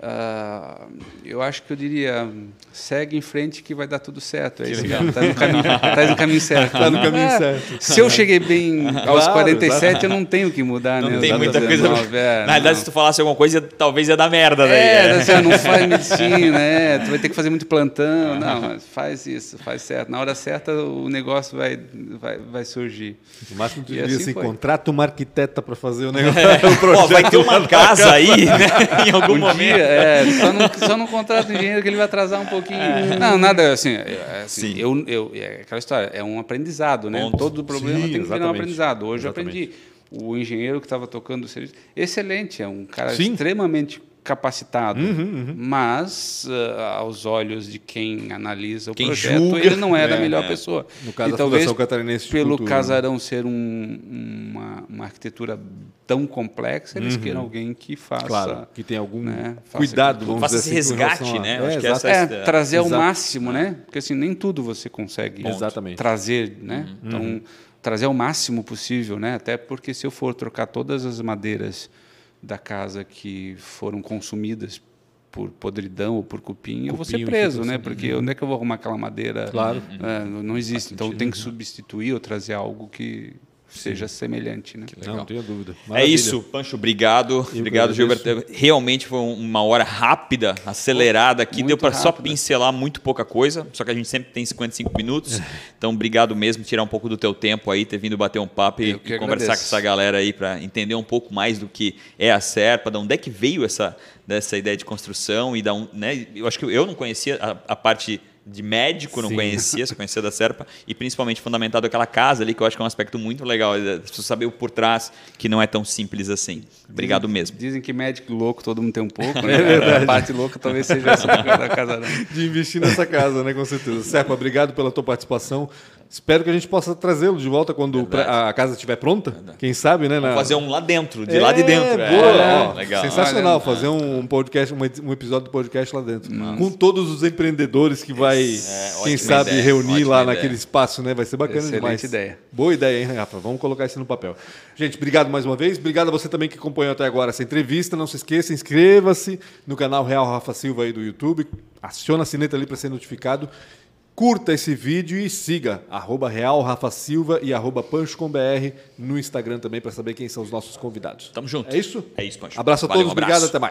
Ah, eu acho que eu diria, segue em frente que vai dar tudo certo. É isso mesmo, tá no caminho, tá no caminho certo. Tá no caminho É, certo. Se eu cheguei bem aos Claro, 47, exato. eu não tenho que mudar, Não né? tem muita coisa. 19, é, Na verdade, se tu falasse alguma coisa, talvez ia dar merda daí. É, é. assim, não faz medicina, é, tu vai ter que fazer muito plantão. Não, mas faz isso, faz certo. Na hora certa o negócio vai, vai, vai surgir. O máximo que tu diria assim assim, contrata uma arquiteta para fazer o negócio. o projeto. vai ter uma casa aí, né? Em algum Um momento. dia, é, só não, só não contrata o engenheiro que ele vai atrasar um pouquinho. Não, nada assim. é, assim, Sim. eu, eu, é aquela história, é um aprendizado, né? Todo problema Sim, tem que virar um aprendizado. Hoje Exatamente. eu aprendi. O engenheiro que estava tocando o serviço, excelente, é um cara Sim. Extremamente capacitado, mas ah, aos olhos de quem analisa o Quem projeto, julga. ele não era É, a melhor é. pessoa. No caso e da talvez Catarinense de pelo Cultura, né? casarão ser um- uma, uma arquitetura tão complexa, eles queiram alguém que faça Uhum. Claro, que tem algum né, cuidado, vamos Faça dizer esse assim, resgate, a- né? Eu É, acho que exato. essa- é, trazer ao Exato. máximo, né? Porque assim, nem tudo você consegue Exatamente. trazer, né? Uhum. Então, trazer ao máximo possível, né? Até porque se eu for trocar todas as madeiras da casa que foram consumidas por podridão ou por cupim, eu vou ser Cupim, preso, né? Porque onde é que eu vou arrumar aquela madeira? Claro. É, não existe. Então, tem Uhum. que substituir ou trazer algo que seja semelhante, né? Não, não tenho dúvida. É Maravilha. isso, Pancho, obrigado. que obrigado. Gilberto. Realmente foi um, uma hora rápida, acelerada aqui. Muito Deu para só pincelar muito pouca coisa, só que a gente sempre tem 55 minutos. Então, obrigado mesmo, tirar um pouco do teu tempo aí, ter vindo bater um papo e, Eu que e conversar agradeço. com essa galera aí para entender um pouco mais do que é a Serpa, de onde é que veio essa dessa ideia de construção e da um, né? Eu acho que eu não conhecia a, a parte de médico, não Sim. conhecia, só conhecia da Serpa, e principalmente fundamentado aquela casa ali, que eu acho que é um aspecto muito legal, é, as pessoas saber o por trás, que não é tão simples assim. Obrigado mesmo. Dizem que médico louco todo mundo tem um pouco, né? A parte louca talvez seja essa da casa. Não. de investir nessa casa, né? Com certeza. Serpa, obrigado pela tua participação. Espero que a gente possa trazê-lo de volta quando Verdade. a casa estiver pronta. Quem sabe, né? na- Fazer um lá dentro, de É, lá de dentro. Boa, É, ó, legal. Sensacional fazer um podcast, um um episódio do podcast lá dentro. Com todos os empreendedores que vai, É, quem sabe, ideia, reunir lá ideia. naquele espaço, né? Vai ser bacana Excelente demais. ideia. Boa ideia, hein, Rafa? Vamos colocar isso no papel. Gente, obrigado mais uma vez. Obrigado a você também que acompanhou até agora essa entrevista. Não se esqueça, inscreva-se no canal Real Rafa Silva aí do YouTube. Aciona a sineta ali para ser notificado. Curta esse vídeo e siga arroba Real Rafa Silva e arroba PanchoComBR no Instagram também para saber quem são os nossos convidados. Tamo junto. É isso? É isso, Pancho. Abraço a Valeu, todos, um abraço. obrigado, até mais.